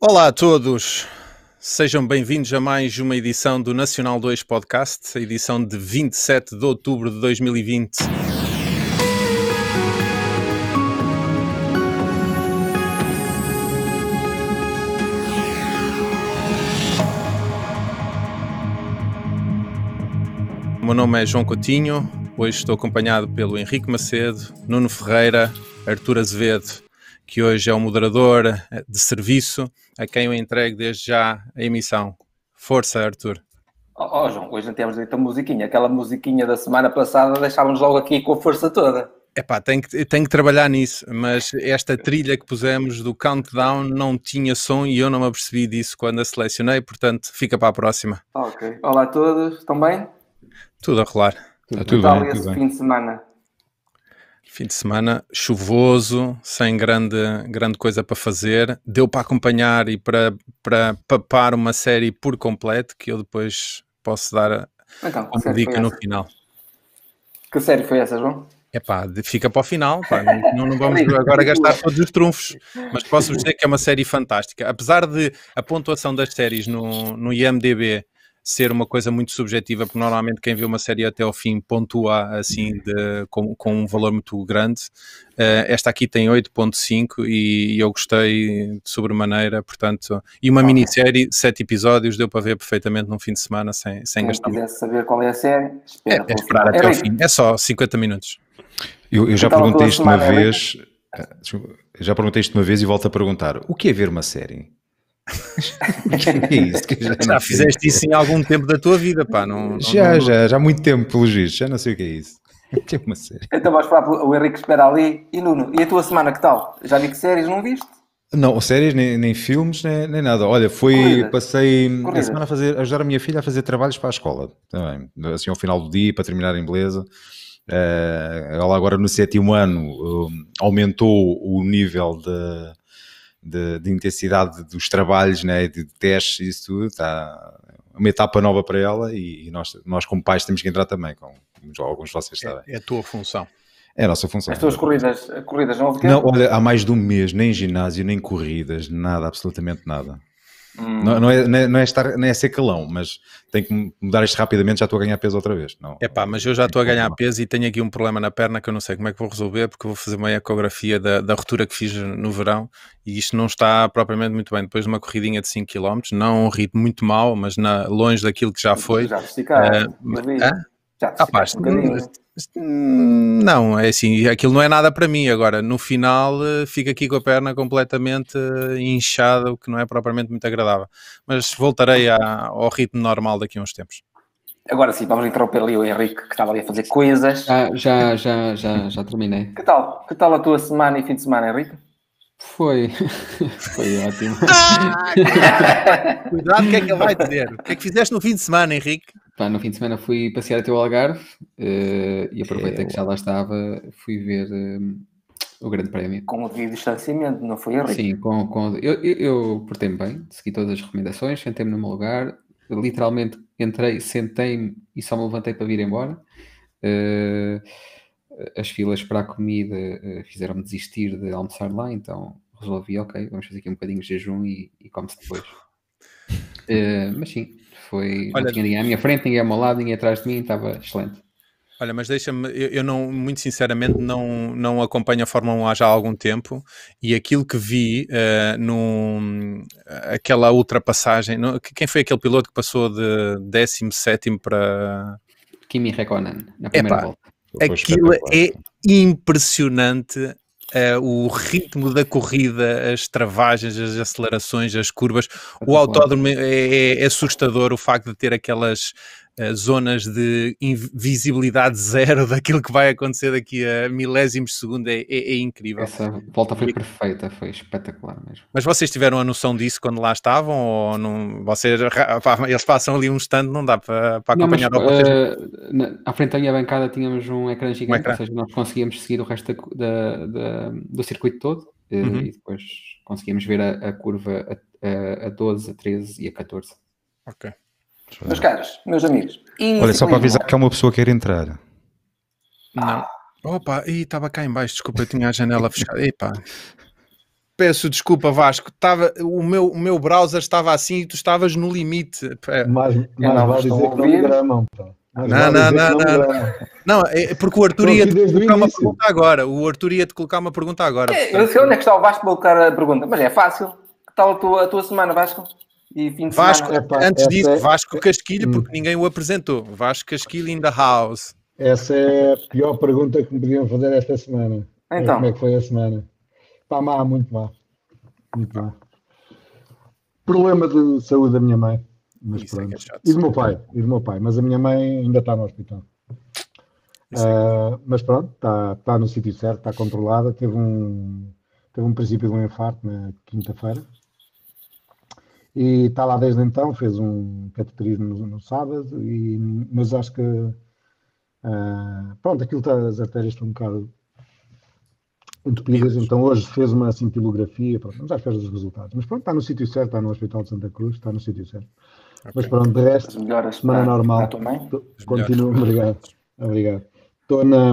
Olá a todos, sejam bem-vindos a mais uma edição do Nacional 2 Podcast, a edição de 27 de outubro de 2020. O meu nome é João Coutinho, hoje estou acompanhado pelo Henrique Macedo, Nuno Ferreira, Artur Azevedo, que hoje é o moderador de serviço, a quem eu entrego desde já a emissão. Força, Artur. Ó oh, João, hoje não temos dito a musiquinha. Aquela musiquinha da semana passada deixávamos logo aqui com a força toda. Epá, tenho que, tenho que trabalhar nisso, mas esta trilha que pusemos do Countdown não tinha som e eu não me apercebi disso quando a selecionei, portanto fica para a próxima. Ok. Olá a todos, estão bem? Tudo a rolar. Tudo, tudo bem, esse tudo fim bem. de semana? Fim de semana chuvoso, sem grande, grande coisa para fazer. Deu para acompanhar e para, para papar uma série por completo que eu depois posso dar então, como dica no final. Que série foi essa, João? É pá, fica para o final, pá, não, não, vamos agora gastar todos os trunfos, mas posso dizer que é uma série fantástica. Apesar de a pontuação das séries no, no IMDB ser uma coisa muito subjetiva, porque normalmente quem vê uma série até ao fim pontua assim de, com, com um valor muito grande. Uh, esta aqui tem 8.5 e, e eu gostei de sobremaneira, portanto, e uma minissérie, sete episódios, deu para ver perfeitamente num fim de semana sem, sem Quem gastar. Se quiser saber qual é a série, espera. É, é esperar até ao fim, é só 50 minuos. Eu, eu já então, perguntei isto uma vez, eh, já perguntei isto uma vez e volto a perguntar: o que é ver uma série? Que é isso? Que já, já fizeste isso em algum tempo da tua vida, pá. Não, já, não... já, já há muito tempo, pelo juízo, já não sei o que é isso. É uma série. Então vais falar o Henrique espera ali. E Nuno, e a tua semana que tal? Já vi que séries não viste? Não, séries, nem, nem filmes, nem, nem, nada. Olha, foi, Corrida. passei Corrida. a semana a fazer, ajudar a minha filha a fazer trabalhos para a escola, também, assim ao final do dia, para terminar em beleza. Uh, ela agora no sétimo ano uh, aumentou o nível de, de, de, intensidade dos trabalhos, né, de testes e isso tudo, está uma etapa nova para ela e, e, nós, nós como pais temos que entrar também, como alguns de vocês sabem. É, é a tua função. É a nossa função. As tuas corridas, corridas não houve Não, olha, há mais de um mês, nem ginásio, nem corridas, nada, absolutamente nada. Hum. Não, não, é, não, é, não, é, estar, não é ser calão, mas tenho que mudar isto rapidamente, já estou a ganhar peso outra vez. Não, é pá, mas eu já estou a ganhar peso e tenho aqui um problema na perna que eu não sei como é que vou resolver, porque vou fazer uma ecografia da, da ruptura que fiz no verão e isto não está propriamente muito bem. Depois de uma corridinha de 5 km, não um ritmo muito mau, mas na, longe daquilo que já foi. Já esticar, uh, mas, já ah, pá, não, é assim, aquilo não é nada para mim. Agora, no final, eh, fico aqui com a perna completamente eh, inchada, o que não é propriamente muito agradável. Mas voltarei ao ritmo normal daqui a uns tempos. Agora sim, vamos interromper ali o Henrique, que estava ali a fazer coisas. Já, já, já, já, já terminei. Que tal? Que tal a tua semana e fim de semana, Henrique? Foi. Foi ótimo. Cuidado, o que é que ele vai dizer? O que é que fizeste no fim de semana, Henrique? Pá, no fim de semana fui passear até o Algarve uh, e aproveitei que já lá estava, fui ver uh, o Grande Prémio. Com o distanciamento, não foi, Henrique? Sim, com, com, eu, eu, eu portei-me bem, segui todas as recomendações, sentei-me no meu lugar, literalmente entrei, sentei-me e só me levantei para vir embora. Uh, as filas para a comida fizeram-me desistir de almoçar lá, então resolvi, ok, vamos fazer aqui um bocadinho de jejum e, e come-se depois. mas sim, foi, Olha, não tinha ninguém à minha frente, ninguém ao meu lado, ninguém atrás de mim, estava excelente. Olha, mas deixa-me, eu, eu, não, muito sinceramente, não, não acompanho a Fórmula 1 há já algum tempo e aquilo que vi uh, num, aquela ultrapassagem, no, quem foi aquele piloto que passou de 17 para. Kimi Räikkönen, na primeira Epá, volta. Aquilo é impressionante Uh, o ritmo da corrida, as travagens, as acelerações, as curvas. O autódromo é, é, é, assustador o facto de ter aquelas uh, zonas de invisibilidade zero daquilo que vai acontecer daqui a milésimos de segundo. É, é, é incrível. Essa volta foi perfeita, foi espetacular mesmo. Mas vocês tiveram a noção disso quando lá estavam? Ou não, vocês, eles passam ali um stand, não dá para, para acompanhar? Não, mas, uh, na, à frente da minha bancada tínhamos um ecrã gigante, um ecrã. ou seja, nós conseguíamos seguir o resto da, da, do circuito todo uhum. e depois conseguimos ver a, a curva a, a, 12, a 13 e a 14. Ok. Meus caros, meus amigos. Olha, só para avisar que há uma pessoa que quer entrar. Não. Opa, estava cá em baixo, desculpa, eu tinha a janela fechada. Epá. Peço desculpa, Vasco. Tava, o, meu, o meu browser estava assim e tu estavas no limite. Mas, mas vai dizer que não me gramam, pá. Não, não, não, não, não. Não, é porque o Arthur ia te colocar uma pergunta agora. O Arthur ia te colocar uma pergunta agora. É, eu sei onde é que está o Vasco para colocar a pergunta, mas é fácil. Que tal a tua, a tua semana, Vasco? E fim de Vasco, semana? antes disso, é... Vasco Casquilho, porque hum. ninguém o apresentou. Vasco Casquilho in the house. Essa é a pior pergunta que me podiam fazer esta semana. Então. Como é que foi a semana? Está má, muito má. Muito má. Problema de saúde da minha mãe. Mas Isso é pronto. É e do meu pai, e do meu pai, mas a minha mãe ainda está no hospital. Uh, mas pronto, está, está no sítio certo, está controlada. Teve um, teve um princípio de um infarto na quinta-feira e está lá desde então. Fez um cateterismo no, no sábado, e, mas acho que uh, pronto, aquilo está, as artérias estão um bocado entupidas, então hoje fez uma cintilografia, pronto, vamos à espera dos resultados. Mas pronto, está no sítio certo, está no Hospital de Santa Cruz, está no sítio certo. Okay. Mas pronto, de resto, semana normal. Continuo, obrigado. Obrigado. Estou, na,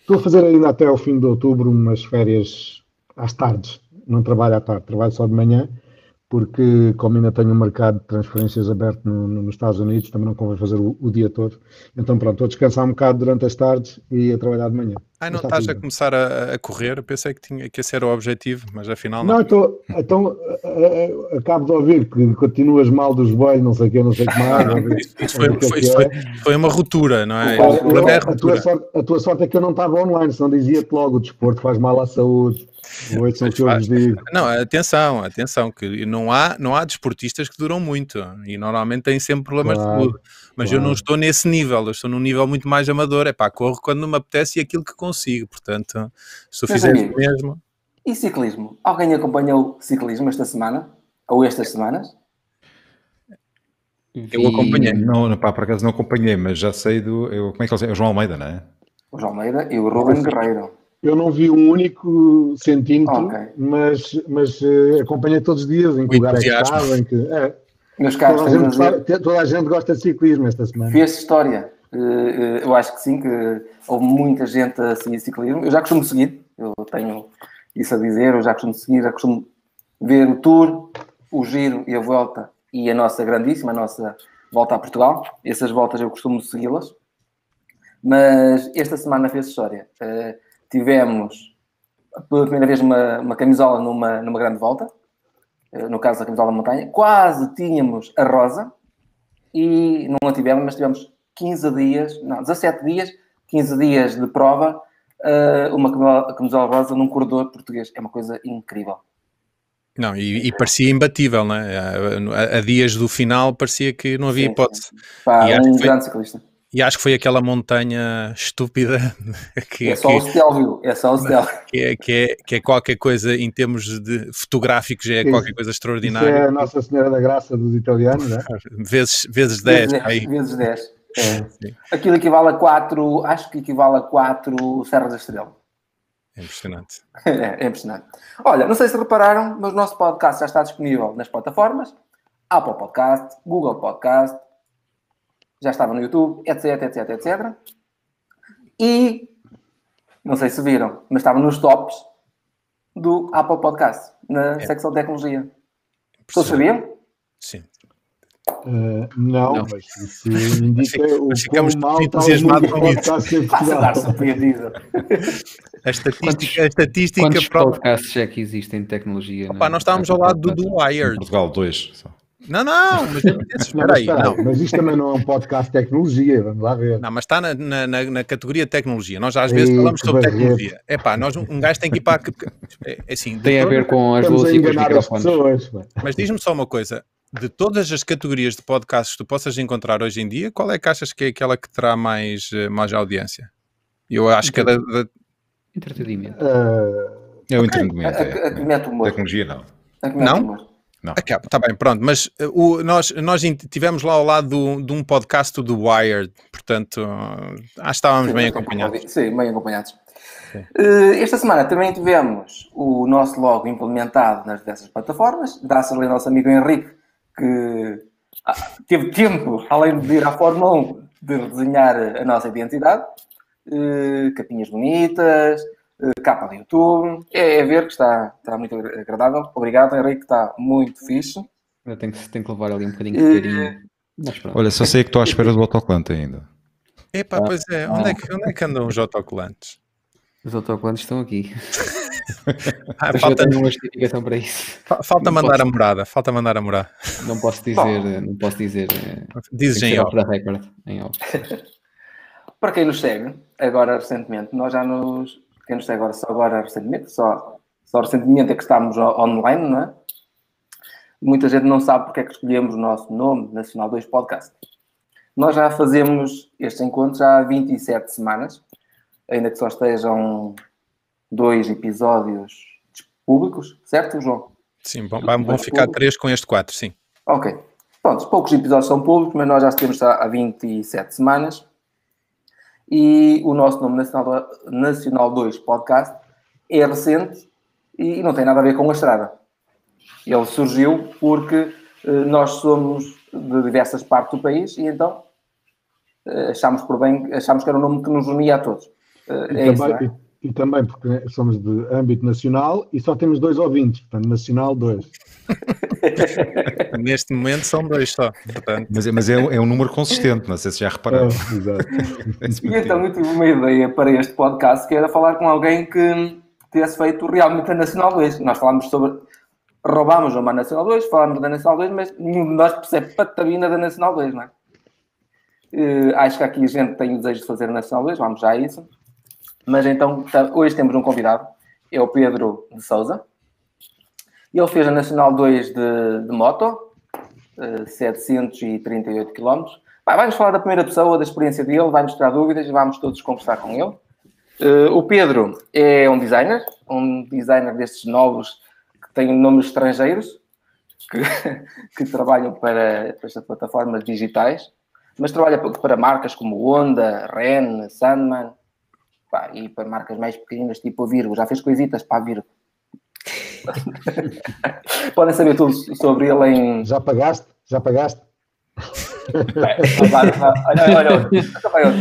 estou a fazer ainda até ao fim de outubro umas férias às tardes. Não trabalho à tarde, trabalho só de manhã porque como ainda tenho um mercado de transferências aberto no, no, nos Estados Unidos, também não convém fazer o, o, dia todo. Então pronto, a descansar um bocado durante as tardes e a trabalhar de manhã. Ah, não estás a começar a, a, correr? Pensei que, tinha, que esse era o objetivo, mas afinal não. Não, então, então acabo de ouvir que continuas mal dos joelhos, não sei o que, não sei o que mais. isso, isso, foi, foi, isso foi, foi, uma ruptura, não é? Problema é a, a, tua sorte, a tua sorte é que eu não estava online, senão dizia-te logo, o desporto faz mal à saúde. Oito que eu digo. Não, atenção, atenção, que não há, não há desportistas que duram muito e normalmente têm sempre problemas claro, de saúde. Mas claro. eu não estou nesse nível, eu estou num nível muito mais amador. É pá, corro quando me apetece e aquilo que consigo. Portanto, se eu fizer o mesmo. E ciclismo? Alguém acompanhou ciclismo esta semana? Ou estas semanas? Eu acompanhei. Não, não pá, por acaso não acompanhei, mas já sei do. Eu, como é que ele é? O João Almeida, não é? O João Almeida e o Ruben Guerreiro. Eu não vi um único centímetro, okay. mas, mas uh, acompanhei todos os dias em que lugar é que estava, em que. É, Meus caros, toda, a gente, dizer... toda a gente gosta de ciclismo esta semana. Fez história. Uh, eu acho que sim, que houve muita gente a seguir ciclismo. Eu já costumo seguir, eu tenho isso a dizer, eu já costumo seguir, já costumo ver o Tour, o Giro e a Volta e a nossa grandíssima, a nossa Volta a Portugal. Essas voltas eu costumo segui-las. Mas esta semana fez história. Uh, tivemos pela primeira vez uma, uma camisola numa, numa grande volta, eh, no caso da camisola da montanha, quase tínhamos a rosa e não a tivemos, mas tivemos 15 dias, não, 17 dias, 15 dias de prova, eh, uma camisola rosa num corredor português. É uma coisa incrível. Não, e, e, parecia imbatível, né? A, a, dias do final parecia que não havia hipótese. Pá, um grande ciclista. E acho que foi aquela montanha estúpida que é só que, o Stelvio, é só o Stelvio. Que é, que, é, que é qualquer coisa em termos de fotográficos, é qualquer coisa extraordinária. Isso é a Nossa Senhora da Graça dos italianos, não é? Vezes, vezes 10. Vezes 10. Vezes 10. É. Aquilo equivale a 4, acho que equivale a 4 Serras da Estrela. É impressionante. É, é impressionante. Olha, não sei se repararam, mas o nosso podcast já está disponível nas plataformas Apple Podcast, Google Podcast, já estava no YouTube, etc, etc, etc. E, não sei se viram, mas estava nos tops do Apple Podcast, na é. secção de tecnologia. Todos sabiam? Sim. Uh, não, não, mas isso indica o mas ficamos mal entusiasmados com isso. A estatística, a estatística quantos podcasts é que existem de tecnologia? Opa, nós estávamos ao lado do, do Wired. Portugal, dois. Só. Não, não, mas, espera aí, não. mas isto também não é um podcast de tecnologia, vamos lá ver. Não, mas está na, na, na categoria de tecnologia. Nós às vezes Ei, falamos sobre tecnologia. É pá, nós, um gajo tem que ir para. É, é, assim, tem a ver com as luzes e com os microfones. Pessoas, mas diz-me só uma coisa: de todas as categorias de podcasts que tu possas encontrar hoje em dia, qual é que achas que é aquela que terá mais, eh, mais audiência? Eu acho que é da. da... Entretenimento. Uh... É o entretenimento. É. Tecnologia não. Não? Não. Acaba, tá bem, pronto. Mas uh, o, nós, nós tivemos lá ao lado do, de um podcast do Wired, portanto, uh, acho que estávamos sim, bem acompanhados. Sim, bem acompanhados. Uh, esta semana também tivemos o nosso logo implementado nas dessas plataformas, graças ao nosso amigo Henrique, que ah, teve tempo, além de ir à Fórmula 1, de redesenhar a nossa identidade. Uh, capinhas bonitas, capa do YouTube. É, é, ver que está, está muito agradável. Obrigado, Henrique, está muito fixe. Eu tenho que, tenho que levar ali um bocadinho de carinho. Olha, só sei que estou à espera do autocolante ainda. Epá, ah, pois é. Onde, é que, onde é que andam os autocolantes? Os autocolantes estão aqui. ah, falta uma justificação para isso. Falta não mandar posso... a morada. Falta mandar a morada. Não posso dizer, não posso dizer. Eh, Dizes em off. em off. para quem nos segue, agora recentemente, nós já nos. Quem nos segue agora só agora recentemente, só, só recentemente é que estamos online, não é? Muita gente não sabe porque é que escolhemos o nosso nome, Nacional 2 Podcast. Nós já fazemos este encontro já há 27 semanas, ainda que só estejam dois episódios públicos, certo, João? Sim, vão, vão ficar públicos. três com este quatro, sim. Ok. Pronto, poucos episódios são públicos, mas nós já temos há 27 semanas. E o nosso nome Nacional, Nacional 2 Podcast é recente e não tem nada a ver com a estrada. Ele surgiu porque eh, nós somos de diversas partes do país e então eh, achámos por bem, achámos que era um nome que nos unia a todos. Eh, é também, isso, é? E, também porque somos de âmbito nacional e só temos dois ouvintes, portanto, nacional dois. Neste momento são dois só. Portanto. Mas, é, mas é, é um número consistente, não sei se já repararam. É, exato. e então eu tive uma ideia para este podcast que era falar com alguém que tivesse feito realmente a Nacional 2. Nós falámos sobre roubámos uma Nacional 2, falámos da Nacional 2, mas nenhum de nós percebe patabina da Nacional 2, não é? Uh, acho que aqui a gente tem o desejo de fazer a Nacional 2, vamos já a isso. Mas então, hoje temos um convidado, é o Pedro de Souza. Ele fez a Nacional 2 de, de moto, uh, 738 km. Vai-nos falar da primeira pessoa, da experiência dele, vai-nos tirar dúvidas e vamos todos conversar com ele. Uh, o Pedro é um designer, um designer destes novos tem nomes estrangeiros que, que trabalham para, para estas plataformas digitais, mas trabalha para marcas como Honda, Ren, Sandman, pá, e para marcas mais pequenas, tipo a Virgo. Já fez coisitas para a Virgo. Podem saber tudo sobre ele em. Já pagaste? Já pagaste? olha, olha, olha,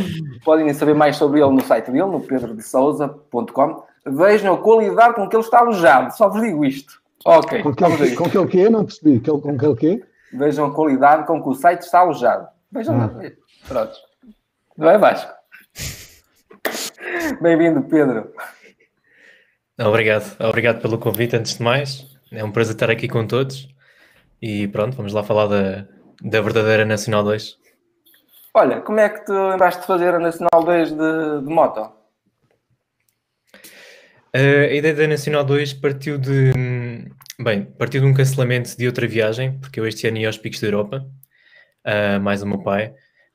podem saber mais sobre ele no site dele, no pedrodesouza.com. Vejam a qualidade com que ele está alojado, só vos digo isto. Ok. Com que, ele, com que ele quê? Não percebi. Com que ele quê? Vejam a qualidade com que o site está alojado. Vejam ah. Pronto. Não é Vasco? Bem-vindo, Pedro. Obrigado. Obrigado pelo convite, antes de mais. É um prazer estar aqui com todos. E pronto, vamos lá falar da, da verdadeira Nacional 2. Olha, como é que te lembraste de fazer a Nacional 2 de, de moto? Uh, a ideia da Nacional 2 partiu de. Bem, partiu de um cancelamento de outra viagem, porque eu este ano ia aos Picos da Europa, uh, mais o meu pai.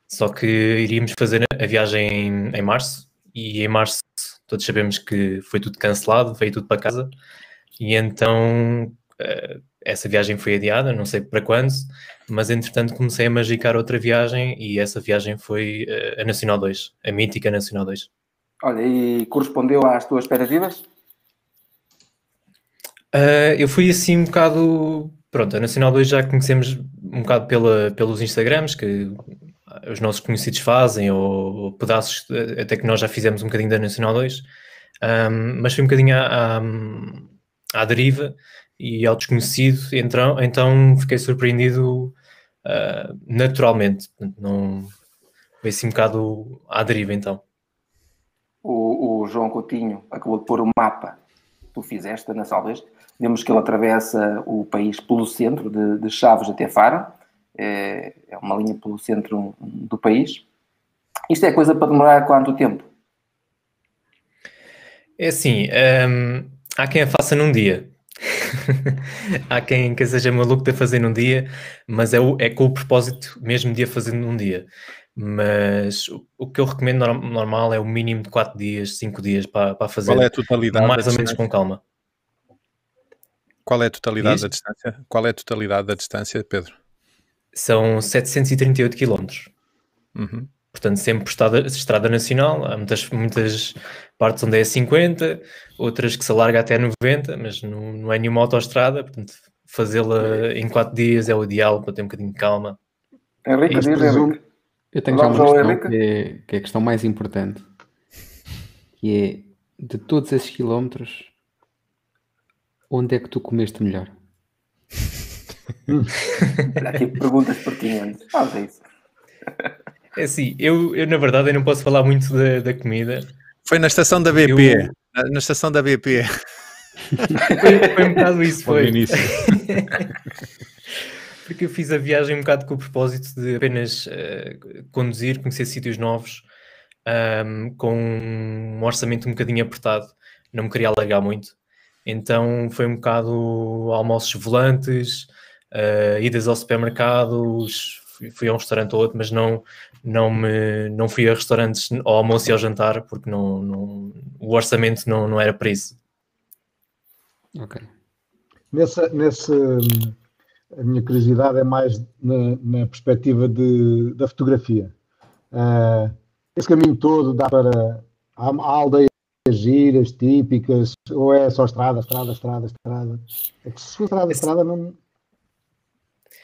Só que iríamos fazer a viagem em, em, março, e em março todos sabemos que foi tudo cancelado, veio tudo para casa, e então uh, essa viagem foi adiada, não sei para quando, mas entretanto comecei a magicar outra viagem, e essa viagem foi a Nacional 2, a mítica Nacional 2. Olha, e correspondeu às tuas expectativas? Uh, eu fui assim um bocado. Pronto, a Nacional 2 já conhecemos um bocado pela, pelos Instagrams que os nossos conhecidos fazem, ou, pedaços até que nós já fizemos um bocadinho da Nacional 2, um, mas fui um bocadinho à, à, à, deriva e ao desconhecido, então, então fiquei surpreendido uh, naturalmente. Não, foi assim um bocado à deriva então o, o, João Coutinho acabou de pôr o mapa que tu fizeste na Salvas. Vemos que ele atravessa o país pelo centro, de, de Chaves até Faro. É, é, uma linha pelo centro do país. Isto é coisa para demorar quanto tempo? É assim, hum, há quem a faça num dia. há quem que seja maluco de a fazer num dia, mas é, o, é com o propósito mesmo de a fazer num dia mas o que eu recomendo normal é o mínimo de 4 dias, 5 dias para, para fazer. Qual é a totalidade? Mais ou menos com calma. Qual é a totalidade da distância? Qual é a totalidade da distância, Pedro? São 738 km. Uhum. Portanto, sempre estrada, estrada nacional. Há muitas, muitas partes onde é 50, outras que se alarga até 90, mas não, não é nenhuma autoestrada. Portanto, fazê-la em 4 dias é o ideal para ter um bocadinho de calma. Henrique, diz, Henrique. Eu tenho já uma questão que é, que é, a questão mais importante, que é de todos esses quilómetros, onde é que tu comeste melhor? Olha aqui perguntas pertinentes. Faz isso. É assim, eu, eu na verdade eu não posso falar muito da, da comida. Foi na estação da BP. Eu... Na, na, estação da BP. foi, foi um bocado isso, foi. Porque eu fiz a viagem um bocado com o propósito de apenas uh, conduzir, conhecer sítios novos, um, com um orçamento um bocadinho apertado. Não me queria alargar muito. Então foi um bocado almoços volantes, uh, idas ao supermercado, fui, a um restaurante ou outro, mas não, não, me, não fui a restaurantes ao almoço e ao jantar, porque não, não, o orçamento não, não era para isso. Ok. Nessa, nesse, a minha curiosidade é mais na, na perspectiva de, da fotografia. Uh, esse caminho todo dá para. Há, há aldeias giras, típicas, ou é só estrada, estrada, estrada, estrada? É que se for estrada, estrada, não.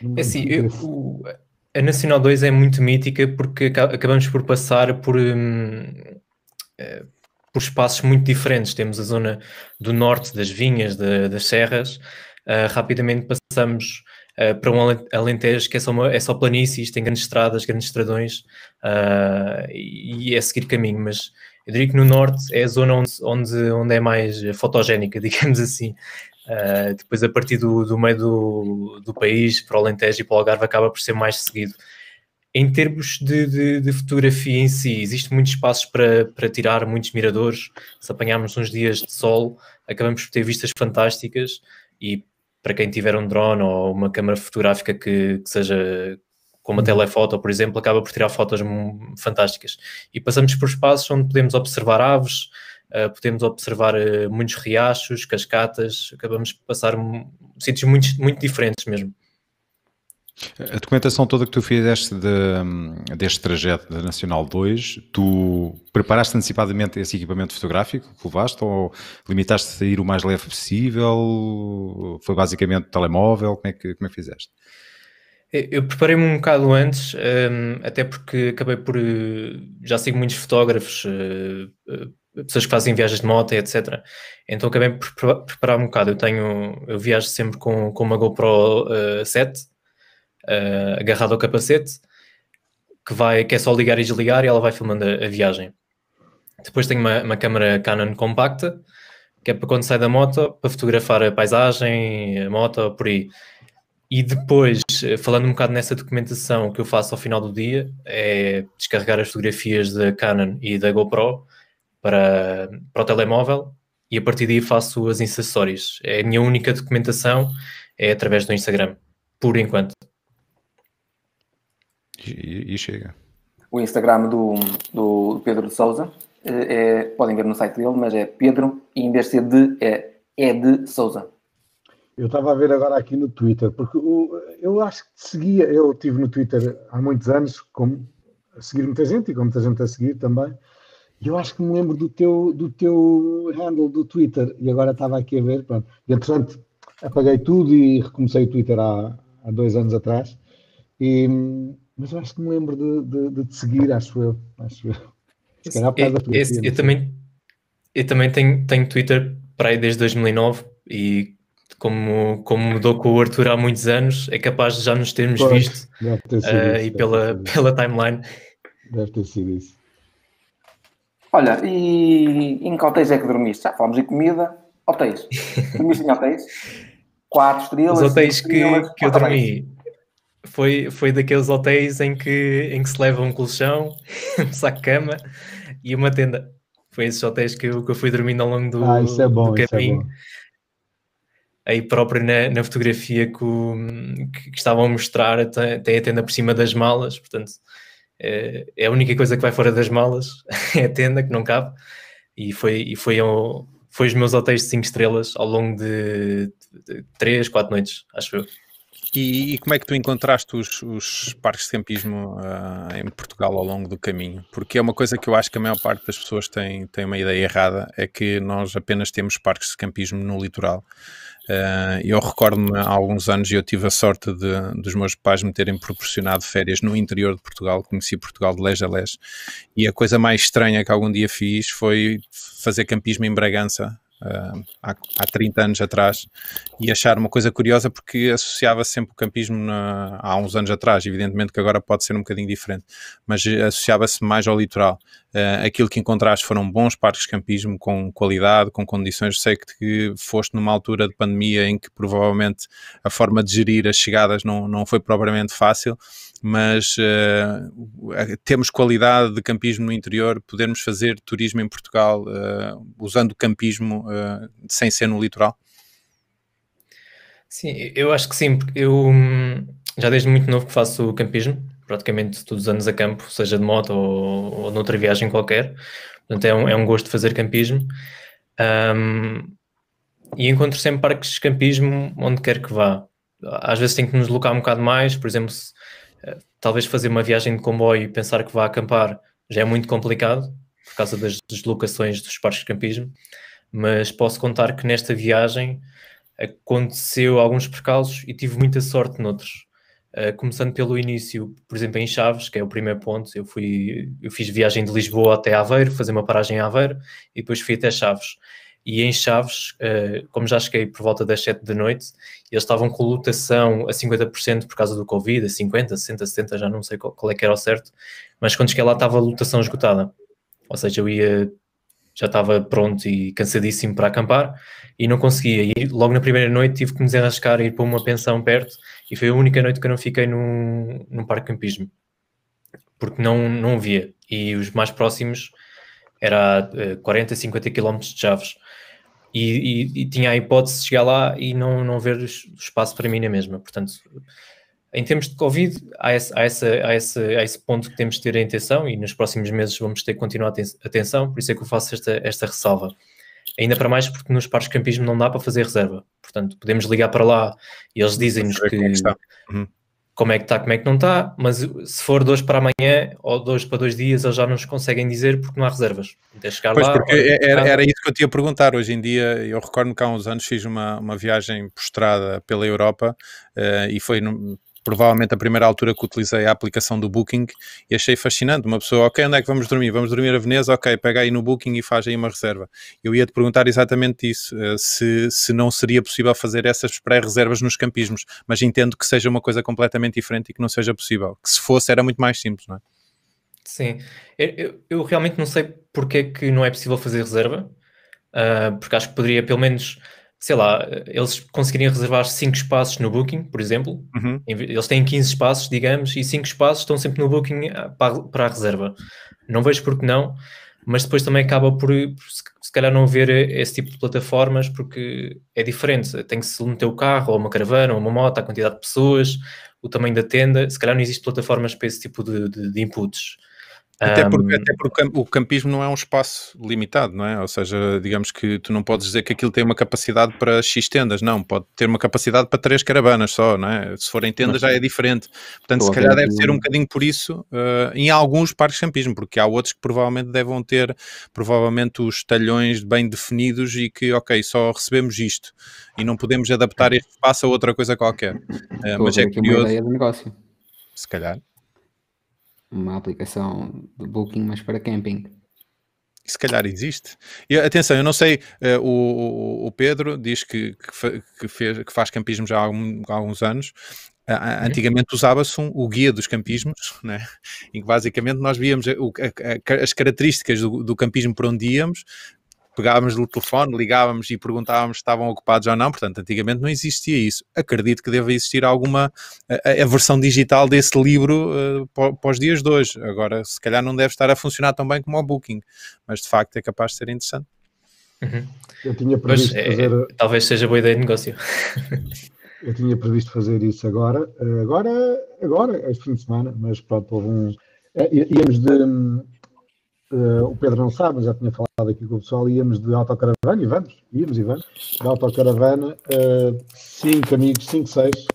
Não é assim, eu, o, a Nacional 2 é muito mítica porque acabamos por passar por. Hum, eh, por espaços muito diferentes. Temos a zona do norte das vinhas, de, das serras. Uh, rapidamente passamos uh, para um Alentejo que é só, uma, é só planícies, tem grandes estradas, grandes estradões uh, e é seguir caminho. Mas eu diria que no norte é a zona onde, onde, onde é mais fotogénica, digamos assim. Depois, a partir do, do meio do, do país, para o Alentejo e para o Algarve, acaba por ser mais seguido em termos de, de, de, fotografia em si, existem muitos espaços para, para tirar, muitos miradores. Se apanharmos uns dias de sol, acabamos por ter vistas fantásticas e para quem tiver um drone ou uma câmera fotográfica que, que seja como a telefoto, por exemplo, acaba por tirar fotos fantásticas. E passamos por espaços onde podemos observar aves, uh, podemos observar uh, muitos riachos, cascatas, acabamos por passar sítios muito, muito diferentes mesmo. A documentação toda que tu fizeste de, deste trajeto da Nacional 2, tu preparaste antecipadamente esse equipamento fotográfico que levaste ou limitaste a ir o mais leve possível? Foi basicamente telemóvel? Como é que, como é que fizeste? Eu preparei-me um bocado antes, um, até porque acabei por. Eh, já sigo muitos fotógrafos, pessoas que fazem viagens de moto, etc. Então acabei por preparar um bocado. Eu tenho. Eu viajo sempre com, com uma GoPro uh, 7 uh, agarrado ao capacete, que, vai, que é só ligar e desligar e ela vai filmando a, a viagem. Depois tenho uma, uma câmera Canon compacta, que é para quando sai da moto, para fotografar a paisagem, a moto, por aí. E depois, eh, falando um bocado nessa documentação que eu faço ao final do dia, é descarregar as fotografias da Canon e da GoPro para, para o telemóvel e a partir daí faço as acessórios. É a minha única documentação é através do Instagram, por enquanto. E, e chega. O Instagram do, do Pedro de Souza, eh, é, podem ver no site dele, mas é Pedro, e em vez de ser de, é, é de Souza. Eu estava a ver agora aqui no Twitter, porque o, eu acho que seguia, eu estive no Twitter há muitos anos, como, a seguir muita gente e com muita gente a seguir também, e eu acho que me lembro do teu, do teu handle do Twitter, e agora estava aqui a ver, pronto. E entretanto apaguei tudo e recomecei o Twitter há, há dois anos atrás, e, mas eu acho que me lembro de, de, de te seguir, acho eu. Acho eu. Se calhar por causa esse, eu, também, eu também tenho, tenho Twitter para aí desde 2009 e como, como mudou com o Arthur há muitos anos, é capaz de já nos termos pois, visto ter uh, isso, e pela, pela timeline. Deve ter sido isso. Olha, e em que hotéis é que dormiste? Já falamos em comida. Hotéis. Dormiste em hotéis? Quatro estrelas? Os hotéis que, que eu dormi foi, foi daqueles hotéis em que, em que se leva um colchão, um saco de cama e uma tenda. Foi esses hotéis que eu, que eu fui dormindo ao longo do, ah, isso é bom, do é caminho. É Aí próprio na, na fotografia que, o, que, que, estavam a mostrar, tem a tenda por cima das malas, portanto é, é, a única coisa que vai fora das malas, é a tenda que não cabe. E foi, e foi, um, foi os meus hotéis de 5 estrelas ao longo de 3, 4 noites, acho eu. E, e, como é que tu encontraste os, os parques de campismo uh, em Portugal ao longo do caminho? Porque é uma coisa que eu acho que a maior parte das pessoas tem, tem uma ideia errada, é que nós apenas temos parques de campismo no litoral. Uh, eu recordo-me há alguns anos e eu tive a sorte de, dos meus pais me terem proporcionado férias no interior de Portugal, conheci Portugal de leste a leste, e a coisa mais estranha que algum dia fiz foi fazer campismo em Bragança, uh, há, há 30 anos atrás e achar uma coisa curiosa porque associava sempre o campismo na, há uns anos atrás, evidentemente que agora pode ser um bocadinho diferente, mas associava-se mais ao litoral. Uh, aquilo que encontraste foram bons parques de campismo com qualidade, com condições. Sei que foste numa altura de pandemia em que provavelmente a forma de gerir as chegadas não, não foi propriamente fácil, mas uh, temos qualidade de campismo no interior, podermos fazer turismo em Portugal uh, usando campismo uh, sem ser no litoral? Sim, eu acho que sim, porque eu hum, já desde muito novo que faço campismo, praticamente todos os anos a campo, seja de moto ou, ou noutra viagem qualquer, portanto é um, é um gosto fazer campismo. Um, e encontro sempre parques de campismo onde quer que vá. Às vezes tenho que nos deslocar um bocado mais, por exemplo, se, talvez fazer uma viagem de comboio e pensar que vá acampar já é muito complicado por causa das deslocações dos parques de campismo, mas posso contar que nesta viagem aconteceu alguns percalços e tive muita sorte noutros. Uh, começando pelo início, por exemplo, em Chaves, que é o primeiro ponto, eu fui, eu fiz viagem de Lisboa até Aveiro, fazer uma paragem em Aveiro e depois fui até Chaves e em Chaves, uh, como já cheguei por volta das 7 da noite, eles estavam com lotação a 50% por causa do Covid, a 50, 60, 70, já não sei qual, é que era o certo, mas quando cheguei lá estava a lotação esgotada. Ou seja, eu ia, já estava pronto e cansadíssimo para acampar e não conseguia. E logo na primeira noite tive que me desenrascar a ir para uma pensão perto e foi a única noite que eu não fiquei num, num parque campismo, porque não, não via. E os mais próximos era uh, 40, 50 km de Chaves e, e, e, tinha a hipótese de chegar lá e não, não ver espaço para mim na mesma. Portanto, em termos de Covid, há esse, há, esse, há, esse, há esse ponto que temos de ter atenção e nos próximos meses vamos ter que continuar a atenção, por isso é que eu faço esta, esta ressalva. Ainda para mais porque nos parques de campismo não dá para fazer reserva. Portanto, podemos ligar para lá e eles dizem-nos que, é que uhum como é que está, como é que não está, mas se for dois para amanhã ou dois para dois dias, eles já não nos conseguem dizer porque não há reservas. Até chegar pois lá, porque era, era, isso que eu te ia perguntar. Hoje em dia, eu recordo que há uns anos fiz uma, uma viagem postrada pela Europa uh, e foi no, provavelmente a primeira altura que utilizei a aplicação do Booking e achei fascinante. Uma pessoa, ok, onde é que vamos dormir? Vamos dormir a Veneza? Ok, pega aí no Booking e faz aí uma reserva. Eu ia te perguntar exatamente isso, eh, se, se não seria possível fazer essas pré-reservas nos campismos, mas entendo que seja uma coisa completamente diferente e que não seja possível. Que se fosse era muito mais simples, não é? Sim, eu, eu realmente não sei porque é que não é possível fazer reserva, uh, porque acho que poderia pelo menos sei lá, eles conseguirem reservar 5 espaços no Booking, por exemplo, uhum. eles têm 15 espaços, digamos, e 5 espaços estão sempre no Booking ah, para, para a reserva. Não vejo porque não, mas depois também acaba por, se calhar não haver esse tipo de plataformas porque é diferente. Tem que se meter o carro, ou uma caravana, ou uma moto, a quantidade de pessoas, o tamanho da tenda. Se calhar não existe plataformas para esse tipo de, de, de inputs. Até porque, até porque o campismo não é um espaço limitado, não é? Ou seja, digamos que tu não podes dizer que aquilo tem uma capacidade para X tendas, não, pode ter uma capacidade para três caravanas só, não é? Se forem tendas já é diferente. Portanto, se calhar deve ser um bocadinho por isso uh, em alguns parques de campismo, porque há outros que provavelmente devam ter provavelmente os talhões bem definidos e que, ok, só recebemos isto e não podemos adaptar este espaço a outra coisa qualquer. Uh, mas é curioso. Uma ideia de negócio. Se calhar uma aplicação de booking, mas para camping. Se calhar existe. E atenção, eu não sei, uh, o, o, Pedro diz que, que, que, fez, que faz campismo já há, algum, há alguns anos. Uh, antigamente usava-se um, o guia dos campismos, né? em que basicamente nós víamos o, a, a, as características do, do campismo por onde íamos, pegávamos no telefone, ligávamos e perguntávamos se estavam ocupados ou não. Portanto, antigamente não existia isso. Acredito que deva existir alguma a, a versão digital desse livro uh, para os dias de hoje. Agora, se calhar não deve estar a funcionar tão bem como o Booking, mas de facto é capaz de ser interessante. Uhum. Eu tinha previsto pois, fazer. É, talvez seja boa ideia de negócio. eu tinha previsto fazer isso agora, agora, agora, este fim de semana, mas pronto, houve um. É, íamos de Uh, o Pedro não sabe, mas já tinha falado aqui com o pessoal, íamos de autocaravana e vamos, íamos e vamos, de autocaravana, uh, cinco amigos, cinco, seis,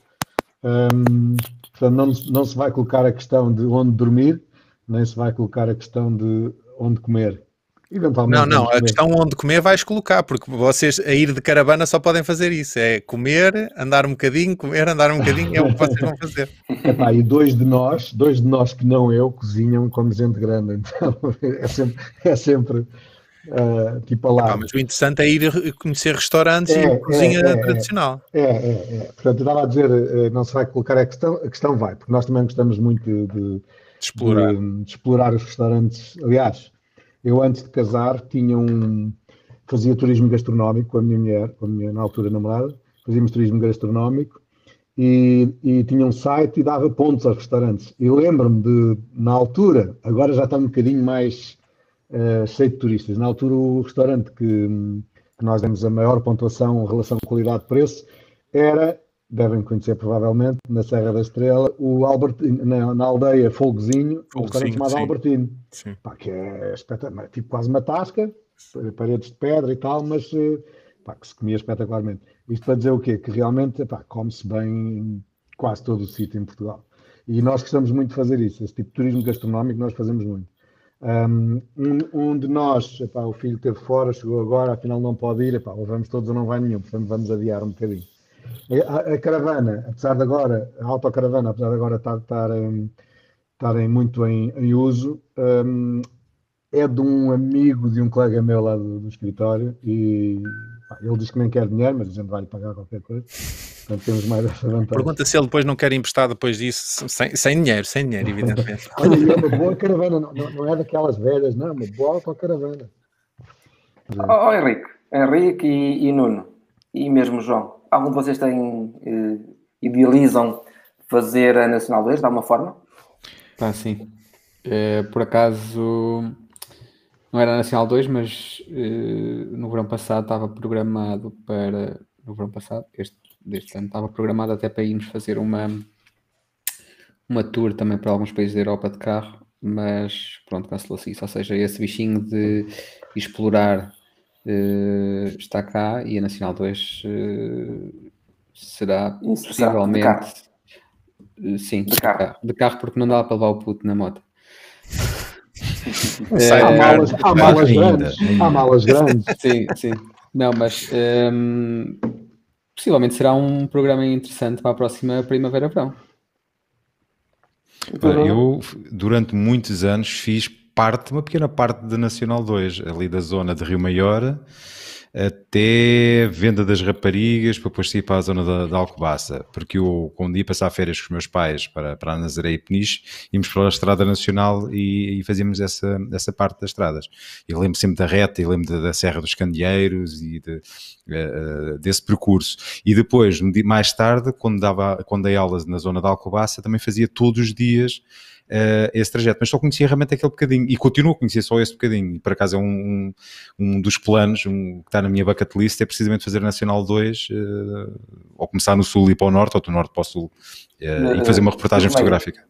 Um, portanto, não, não se vai colocar a questão de onde dormir, nem se vai colocar a questão de onde comer. Eventualmente. Não, não, a questão onde comer vais colocar, porque vocês a ir de caravana só podem fazer isso: é comer, andar um bocadinho, comer, andar um bocadinho, é o que vocês vão fazer. Epá, e dois de nós, dois de nós que não eu, cozinham como gente grande, então é sempre, é sempre uh, tipo lá. Ah, mas o interessante é ir conhecer restaurantes é, e cozinha é, é, tradicional. É, é, é. Portanto, eu estava a dizer, eh, não se vai colocar a questão, a questão vai, porque nós também gostamos muito de, de, de explorar. De, de explorar os restaurantes. Aliás, eu antes de casar tinha um fazia turismo gastronómico com a minha mulher, com a minha na altura namorada, fazíamos turismo gastronómico e, e tinha um site e dava pontos aos restaurantes. E lembro-me de, na altura, agora já está um bocadinho mais uh, cheio de turistas, na altura o restaurante que, que nós demos a maior pontuação em relação qualidade-preço era devem conhecer provavelmente, na Serra da Estrela, o Albertino, na, na aldeia Folgozinho, um restaurante chamado sim. Albertino, sim. Pá, que é espetacular, tipo quase uma tasca, paredes de pedra e tal, mas eh, pá, que se comia espetacularmente. Isto para dizer o quê? Que realmente come-se bem em quase todo o sítio em Portugal. E nós gostamos muito de fazer isso, esse tipo de turismo gastronómico nós fazemos muito. Um, um de nós, epá, o filho esteve fora, chegou agora, afinal não pode ir, epá, ou vamos todos ou não vai nenhum, portanto vamos adiar um bocadinho. A, a, caravana, apesar de agora, a autocaravana, apesar de agora estar, estar, estarem muito em, em uso, um, é de um amigo de um colega meu lá do, do escritório e pá, ele diz que nem quer dinheiro, mas a gente vai lhe pagar qualquer coisa. Portanto, temos mais essa vantagem. Pergunta se ele depois não quer emprestar depois disso, sem, sem dinheiro, sem dinheiro, evidentemente. Olha, é uma boa caravana, não, não, é daquelas velhas, não, é uma boa autocaravana. Ó oh, Henrique, Henrique e, e Nuno, e mesmo João, algum de vocês tem, eh, idealizam fazer a Nacional 2 de alguma forma? Ah, sim. É, por acaso não era a Nacional 2, mas eh, no verão passado estava programado para. No verão passado, este, deste ano, estava programado até para irmos fazer uma, uma tour também para alguns países da Europa de carro, mas pronto, cancelou-se isso. Ou seja, esse bichinho de explorar uh, está cá e a Nacional 2 uh, eh, será Isso, possivelmente. De carro. Uh, sim, de, de carro. carro. De carro, porque não dá para levar o puto na moto. É, há malas, há malas grandes. Há malas grandes. Sim, sim. Não, mas um, ehm, possivelmente será um programa interessante para a próxima Primavera-Verão. Eu, durante muitos anos, fiz parte, uma pequena parte da Nacional 2, ali da zona de Rio Maior, até venda das raparigas para depois sair para a zona da, da Alcobaça, porque eu, quando ia passar férias com os meus pais para, para a Nazaré e Peniche, íamos para a Estrada Nacional e, e fazíamos essa, essa parte das estradas. Eu lembro sempre da reta, eu lembro da, da Serra dos Candeeiros e de, uh, desse percurso. E depois, mais tarde, quando, dava, quando dei aulas na zona da Alcobaça, também fazia todos os dias uh, esse trajeto, mas só conhecia realmente aquele bocadinho e continuo a conhecer só esse bocadinho. E por acaso é um, um, um dos planos um, que está na minha bucket list é precisamente fazer Nacional 2, uh, eh, ou começar no Sul e para o Norte, ou do Norte para o Sul, uh, e fazer uma reportagem fotográfica.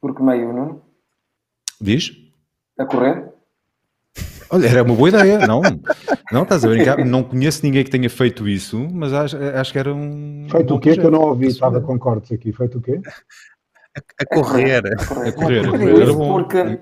Por que meio, não? Diz? A correr? Olha, era uma boa ideia, não? Não, estás a brincar? Não conheço ninguém que tenha feito isso, mas acho, acho que era um. Feito um o quê? Que eu não ouvi, estava com cortes aqui. Feito o quê? A, correr. A correr, a correr, a correr. Era bom. Porque...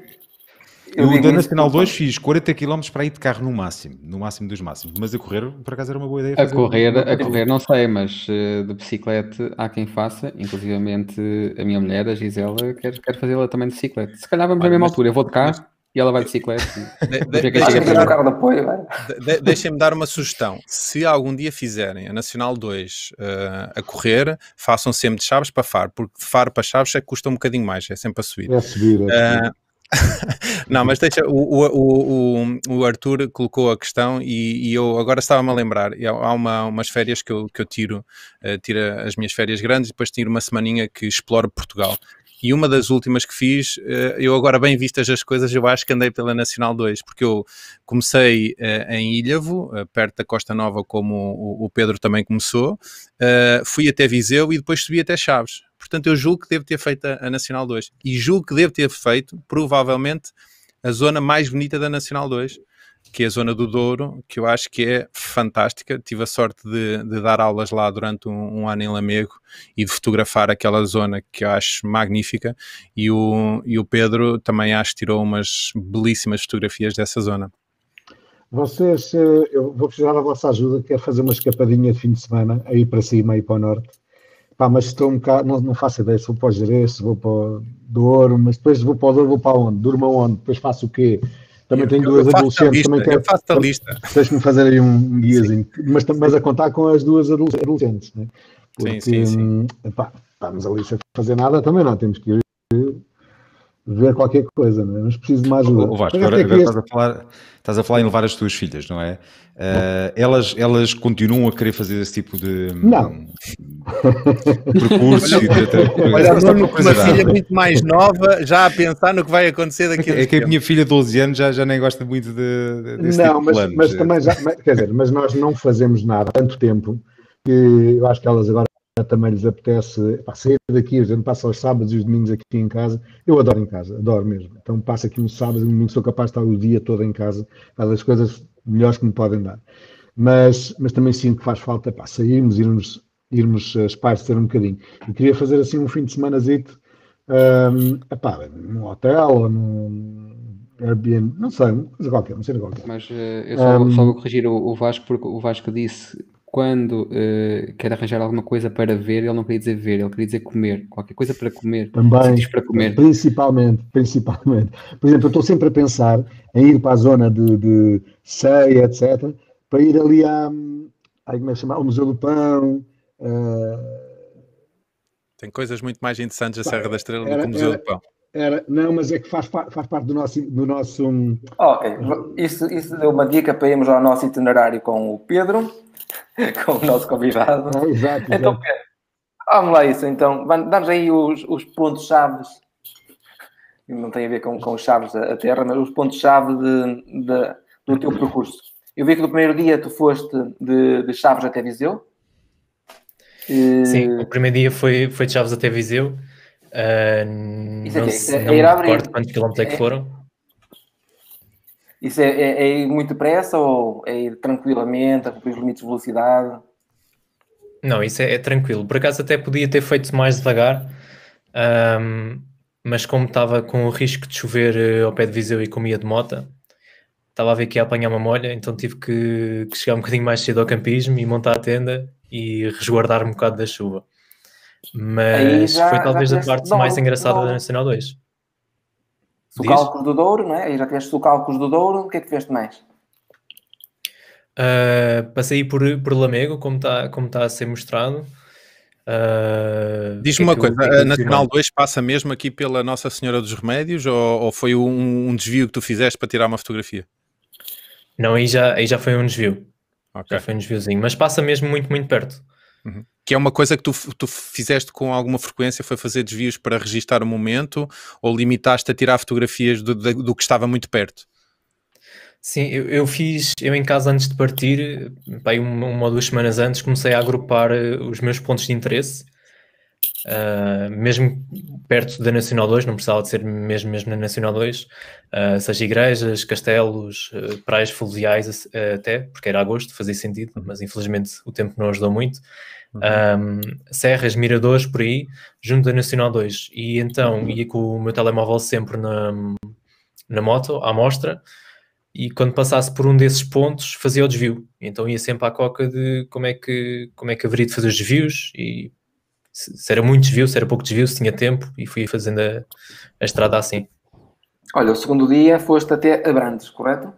Eu, eu da Nacional 2 fiz 40 km para ir de carro no máximo, no máximo dos máximos, mas a correr por acaso era uma boa ideia. A correr, a correr não sei, mas uh, de bicicleta há quem faça, inclusivamente a minha mulher, a Gisela, quer, quer fazê-la também de bicicleta. Se calhar vamos à mesma altura, eu vou de carro e ela vai de bicicleta. Deixem-me dar uma sugestão. Se algum dia fizerem a Nacional 2 uh, eh, a correr, façam sempre de Chaves para Faro, porque de Faro para Chaves é que custa um bocadinho mais, é sempre a subir. É subir, é subir. Uh, não, mas deixa, o, o, o, o Arthur colocou a questão e, e eu agora estava-me a lembrar, há uma, umas férias que eu, que eu tiro, uh, tiro as minhas férias grandes e depois tiro uma semaninha que exploro Portugal. E uma das últimas que fiz, eh, eu agora bem vistas as coisas, eu acho que andei pela Nacional 2, porque eu comecei eh, em Ilhavo, eh, perto da Costa Nova, como o Pedro também começou, fui até Viseu e depois subi até Chaves. Portanto, eu julgo que devo ter feito a Nacional 2. E julgo que devo ter feito, provavelmente, a zona mais bonita da Nacional 2, que é a zona do Douro, que eu acho que é fantástica. Tive a sorte de, de dar aulas lá durante um, um, ano em Lamego e de fotografar aquela zona que eu acho magnífica. E o, e o Pedro também acho que tirou umas belíssimas fotografias dessa zona. Vocês, eh, eu vou precisar da vossa ajuda, quero fazer uma escapadinha de fim de semana, aí para cima, aí para o norte. Pá, mas estou um bocado, não, não faço ideia se vou para o Jerez, se vou para o Douro, mas depois vou para o Douro, vou para onde? Durmo onde? Depois faço o quê? Também tenho duas adolescentes. Também quero, eu faço a lista. Deixe-me fazer aí um guiazinho. Mas, mas a contar com as duas adolescentes, né? Porque, sim, sim, sim. Hum, epá, estamos ali sem fazer nada também não. Temos que ir ver qualquer coisa, não é? mas preciso de mais ajuda. O Vasco, agora, agora estás, a falar, estás a falar em levar as tuas filhas, não é? Uh, elas, elas continuam a querer fazer esse tipo de não. percursos. olha, olha, olha uma filha muito mais nova já a pensar no que vai acontecer daqui a É que tempo. a minha filha de 12 anos já, já nem gosta muito de, desse não, tipo mas, de planos. mas também já, quer dizer, mas nós não fazemos nada há tanto tempo que eu acho que elas agora também lhes apetece pá, sair daqui, a gente passa os sábados e os domingos aqui em casa. Eu adoro em casa, adoro mesmo. Então passo aqui um sábado e um domingo, sou capaz de estar o dia todo em casa, faz as coisas melhores que me podem dar. Mas, mas também sinto que faz falta pá, sairmos, irmos, irmos espairecer um bocadinho. E queria fazer assim um fim de semana um, epá, num hotel ou num Airbnb, não sei, uma coisa qualquer, não sei qualquer. Mas uh, eu só, um, só vou corrigir o, o Vasco, porque o Vasco disse quando uh, quer arranjar alguma coisa para ver, ele não queria dizer ver, ele queria dizer comer, qualquer coisa para comer. Também, para comer. principalmente, principalmente. Por exemplo, eu estou sempre a pensar em ir para a zona de, de ceia, etc., para ir ali à, à como é que chama? ao Museu do Pão. Uh... Tem coisas muito mais interessantes a Serra da Estrela era, do que o Museu era, do Pão. Era, não, mas é que faz, faz parte do nosso. Do nosso... Ok, isso, isso deu uma dica para irmos ao nosso itinerário com o Pedro com o nosso convidado. Ah, exato, então, exato. vamos lá isso, então. Damos aí os, os pontos-chave, não tem a ver com, com os chaves da Terra, mas os pontos-chave de, de, do teu percurso. Eu vi que no primeiro dia tu foste de, de Chaves até Viseu. Sim, o primeiro dia foi, foi de Chaves até Viseu. Uh, não, é, se, é, não me recordo quantos quilómetros é que é- foram. Isso é, é, é, ir muito pressa ou é ir tranquilamente, a cumprir os limites de velocidade? Não, isso é, é tranquilo. Por acaso até podia ter feito mais devagar, um, mas como estava com o risco de chover eh, ao pé de Viseu e comia de mota, estava a ver que ia apanhar uma molha, então tive que, que, chegar um bocadinho mais cedo ao campismo e montar a tenda e resguardar um bocado da chuva. Mas já, foi talvez a parte mais engraçada da Nacional 2. Socalcos do Douro, não é? Aí já tiveste Socalcos do Douro, o que é que fizeste mais? Uh, passei por, por Lamego, como está como tá a ser mostrado. Uh, Diz-me uma coisa, a Nacional 2 passa mesmo aqui pela Nossa Senhora dos Remédios ou, ou foi um, um, desvio que tu fizeste para tirar uma fotografia? Não, aí já, aí já foi um desvio. Okay. Já foi um desviozinho, mas passa mesmo muito, muito perto. Uhum. Que é uma coisa que tu, tu fizeste com alguma frequência, foi fazer desvios para registar o momento ou limitaste a tirar fotografias do, do, que estava muito perto? Sim, eu, eu, fiz, eu em casa antes de partir, bem, uma, uma ou duas semanas antes, comecei a agrupar eh, os meus pontos de interesse, uh, mesmo perto da Nacional 2, não precisava de ser mesmo, mesmo na Nacional 2, uh, ah, seja igrejas, castelos, uh, praias fluviais até, porque era agosto, fazia sentido, uhum. mas infelizmente o tempo não ajudou muito. Uhum. Um, serras, miradores, por aí, junto da Nacional 2. E então uhum. ia com o meu telemóvel sempre na, na moto, à mostra, e quando passasse por um desses pontos fazia o desvio. Então ia sempre à coca de como é que, como é que haveria de fazer os desvios e se, era muito desvio, se era pouco desvio, se tinha tempo e fui fazendo a, a estrada assim. Olha, o segundo dia foste até Abrantes, correto?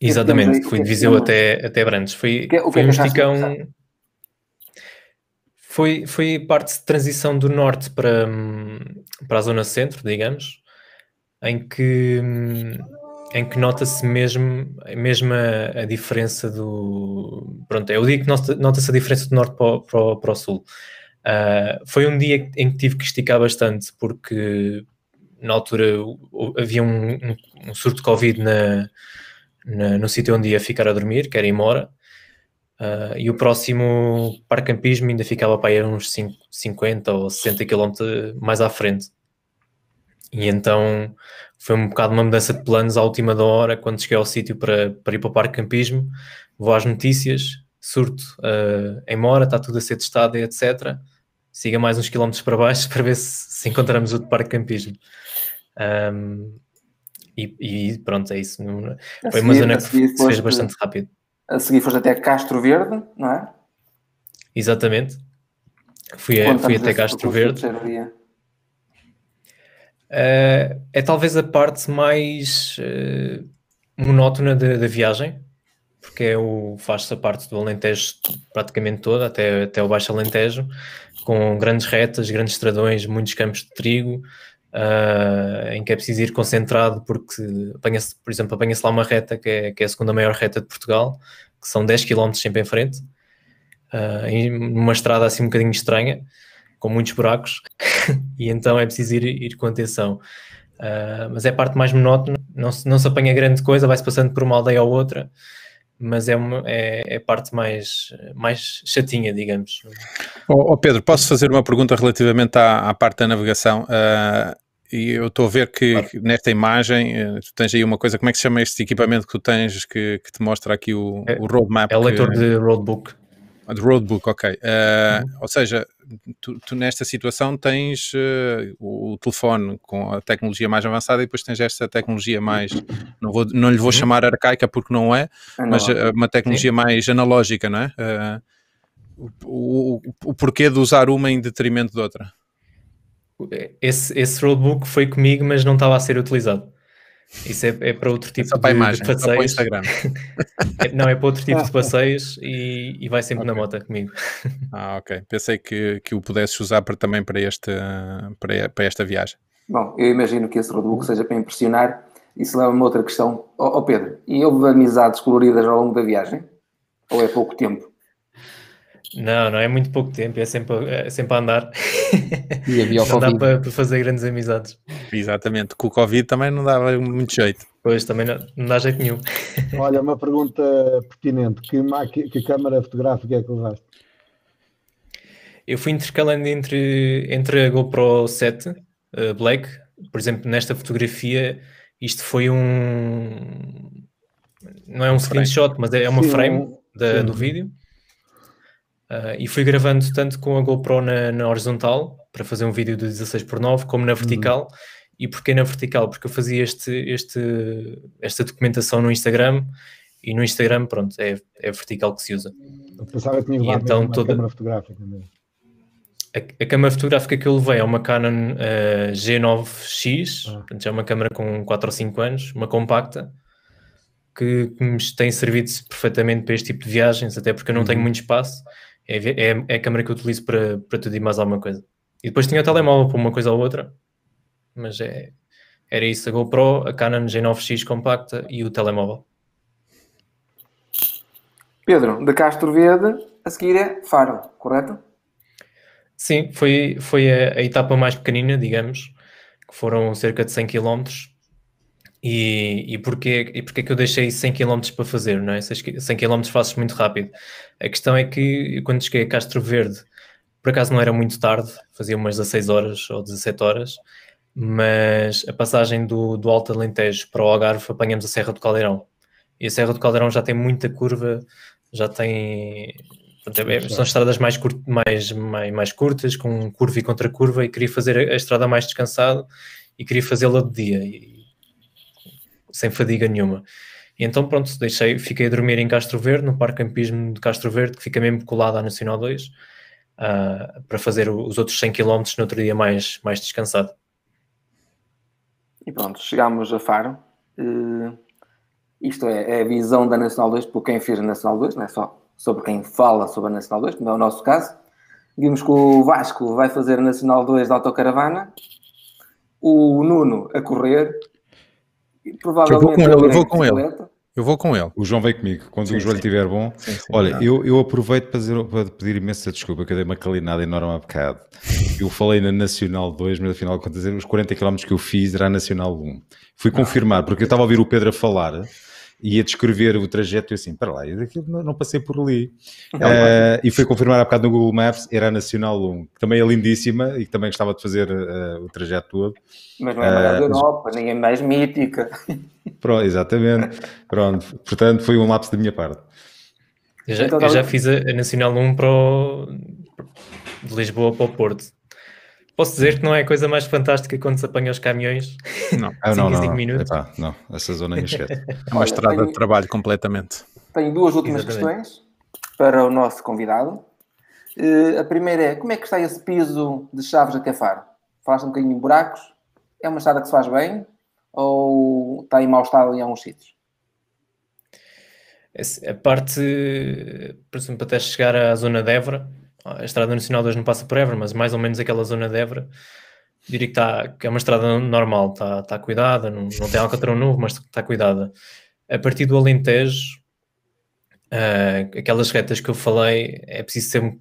Exatamente, fui de Viseu até, até Abrantes. Foi, que, foi um esticão. Foi, foi parte de transição do norte para, para a zona centro, digamos, em que em que nota-se mesmo, mesmo a, a, diferença do. Pronto, é o dia que nota-se a diferença do norte para para para o sul. Uh, foi um dia em que tive que esticar bastante, porque na altura havia um, um, um surto de Covid na, na, no sítio onde ia ficar a dormir, que era em Mora, uh, e o próximo parcampismo ainda ficava para ir uns 5, 50 ou 60 km mais à frente. E então foi um bocado uma mudança de planos à última da hora, quando cheguei ao sítio para, para ir para o parque campismo, vou às notícias, surto uh, em Mora, está tudo a ser testado e etc. Siga mais uns quilómetros para baixo para ver se, se encontramos outro parque de campismo. Um, e, e, pronto, é isso. Foi uma zona que se fez bastante rápido. A seguir foste até Castro Verde, não é? Exatamente. Fui, a, fui até Castro Verde. Uh, é talvez a parte mais uh, monótona da viagem, porque é o, faz-se a parte do Alentejo praticamente toda, até, até o Baixo Alentejo, com grandes retas, grandes estradões, muitos campos de trigo, uh, em que é preciso ir concentrado, porque, por exemplo, apanha-se lá uma reta que é, que é a segunda maior reta de Portugal, que são 10 km sempre em frente, uh, estrada assim um bocadinho estranha, com muitos buracos, e então é preciso ir, ir com atenção. Uh, mas é a parte mais monótona, não se, não se apanha grande coisa, vai-se passando por uma aldeia ou outra, mas é, uma, é, é, a parte mais, mais chatinha, digamos. Oh, oh Pedro, posso fazer uma pergunta relativamente à, à parte da navegação? Uh, e eu estou a ver que, claro. nesta imagem uh, tu tens aí uma coisa, como é que se chama este equipamento que tu tens que, que te mostra aqui o, é, o roadmap? É o leitor que, de roadbook. De roadbook, ok. Uh. Ou seja, tu, tu, nesta situação tens uh, o, o, telefone com a tecnologia mais avançada e depois tens esta tecnologia mais, não, vou, não lhe vou uhum. chamar arcaica porque não é, mas uh, uma tecnologia Sim. mais analógica, não é? O, o, o, porquê de usar uma em detrimento de outra? Esse, esse roadbook foi comigo, mas não estava a ser utilizado. Isso é, é para outro tipo é para de, imagem, de passeios. Para o Instagram. É, não, é para outro tipo de passeios e, e vai sempre okay. na moto comigo. Ah, ok. Pensei que, que o pudesses usar para, também para, este, para, para esta viagem. Bom, eu imagino que esse roadbook seja para impressionar. Isso leva-me a outra questão. Ó oh, oh, Pedro, e houve amizades coloridas ao longo da viagem? Ou é pouco tempo? Não, não é muito pouco tempo, é sempre, é sempre a andar. E havia o não dá para, para, fazer grandes amizades. Exatamente, com o Covid também não dava muito jeito. Pois, também não, não dá jeito nenhum. Olha, uma pergunta pertinente: que, que câmara fotográfica é que usaste? Eu fui intercalando entre, entre a GoPro 7 uh, Black, por exemplo, nesta fotografia, isto foi um. Não é um, um screenshot, mas é uma sim, frame da, do vídeo Uh, e fui gravando tanto com a GoPro na, na, horizontal, para fazer um vídeo de 16 por 9 como na vertical. Uhum. E porquê na vertical? Porque eu fazia este, este, esta documentação no Instagram e no Instagram, pronto, é, é vertical que se usa. Eu pensava que tinha levado então, uma toda... câmera fotográfica mesmo. A, a, câmera fotográfica que eu levei é uma Canon uh, G9X, ah. portanto, é uma câmera com 4 ou 5 anos, uma compacta, que, que me tem servido perfeitamente para este tipo de viagens, até porque eu não uhum. tenho muito espaço é, é, é a câmera que eu utilizo para, para tudo e mais alguma coisa. E depois tinha o telemóvel para uma coisa ou outra, mas é, era isso: a GoPro, a Canon G9X compacta e o telemóvel. Pedro, de Castro Verde, a seguir é Faro, correto? Sim, foi, foi a, a etapa mais pequenina, digamos, que foram cerca de 100 km e, e, porquê, e porquê que eu deixei 100 km para fazer, não é? 100 km fazes muito rápido. A questão é que quando cheguei a Castro Verde, por acaso não era muito tarde, fazia umas 16 horas ou 17 horas, mas a passagem do, do Alto Alentejo para o Algarve apanhamos a Serra do Caldeirão. E a Serra do Caldeirão já tem muita curva, já tem. São estradas mais, curt, mais, mais, mais curtas, com curva e contra curva, e queria fazer a estrada mais descansado e queria fazê-la de dia. Sem fadiga nenhuma. E então, pronto, deixei, fiquei a dormir em Castro Verde, no Parque Campismo de Castro Verde, que fica mesmo colado à Nacional 2, uh, ah, para fazer os outros 100 km no outro dia mais, mais descansado. E pronto, chegámos a Faro. Uh, isto é, é, a visão da Nacional 2 por quem fez a Nacional 2, não é só sobre quem fala sobre a Nacional 2, como é o nosso caso. Vimos que o Vasco vai fazer a Nacional 2 da autocaravana, o Nuno a correr Provavelmente eu vou com ele, eu vou com ele. Eu vou com ele. O João vem comigo, quando sim, o joelho estiver bom. Sim, sim, Olha, eu, eu aproveito para, dizer, para, pedir imensa desculpa, que eu dei uma calinada enorme há bocado. Eu falei na Nacional 2, mas afinal, quando dizer, os 40 km que eu fiz era a Nacional 1. Fui confirmar, porque eu estava a ouvir o Pedro a falar ia descrever o trajeto e assim, para lá, eu não, não passei por ali. uh, e fui confirmar há bocado no Google Maps, era a Nacional 1, que também é lindíssima e que também gostava de fazer uh, o trajeto todo. Mas não é mais uh, Europa, nem é mais mítica. Pronto, exatamente. Pronto, portanto, foi um lapso da minha parte. Eu já, então, eu já fiz a, a Nacional 1 para o, de Lisboa para o Porto Posso dizer que não é a coisa mais fantástica quando se apanha os caminhões? Não, ah, não, não, minutos. Epá, não, essa zona é esquece. É uma estrada tenho, de trabalho completamente. Tenho duas últimas Exatamente. questões para o nosso convidado. Uh, a primeira é, como é que está esse piso de Chaves até Faro? Falaste um bocadinho em buracos? É uma estrada que se faz bem? Ou está em mau estado em alguns sítios? A parte, por exemplo, até chegar à zona de Évora, a Estrada Nacional 2 não passa por Évora, mas mais ou menos aquela zona de Évora, diria que, tá, que é uma estrada normal, está tá cuidada, não, não tem alcatrão novo, mas está cuidada. A partir do Alentejo, uh, aquelas retas que eu falei, é preciso ter um,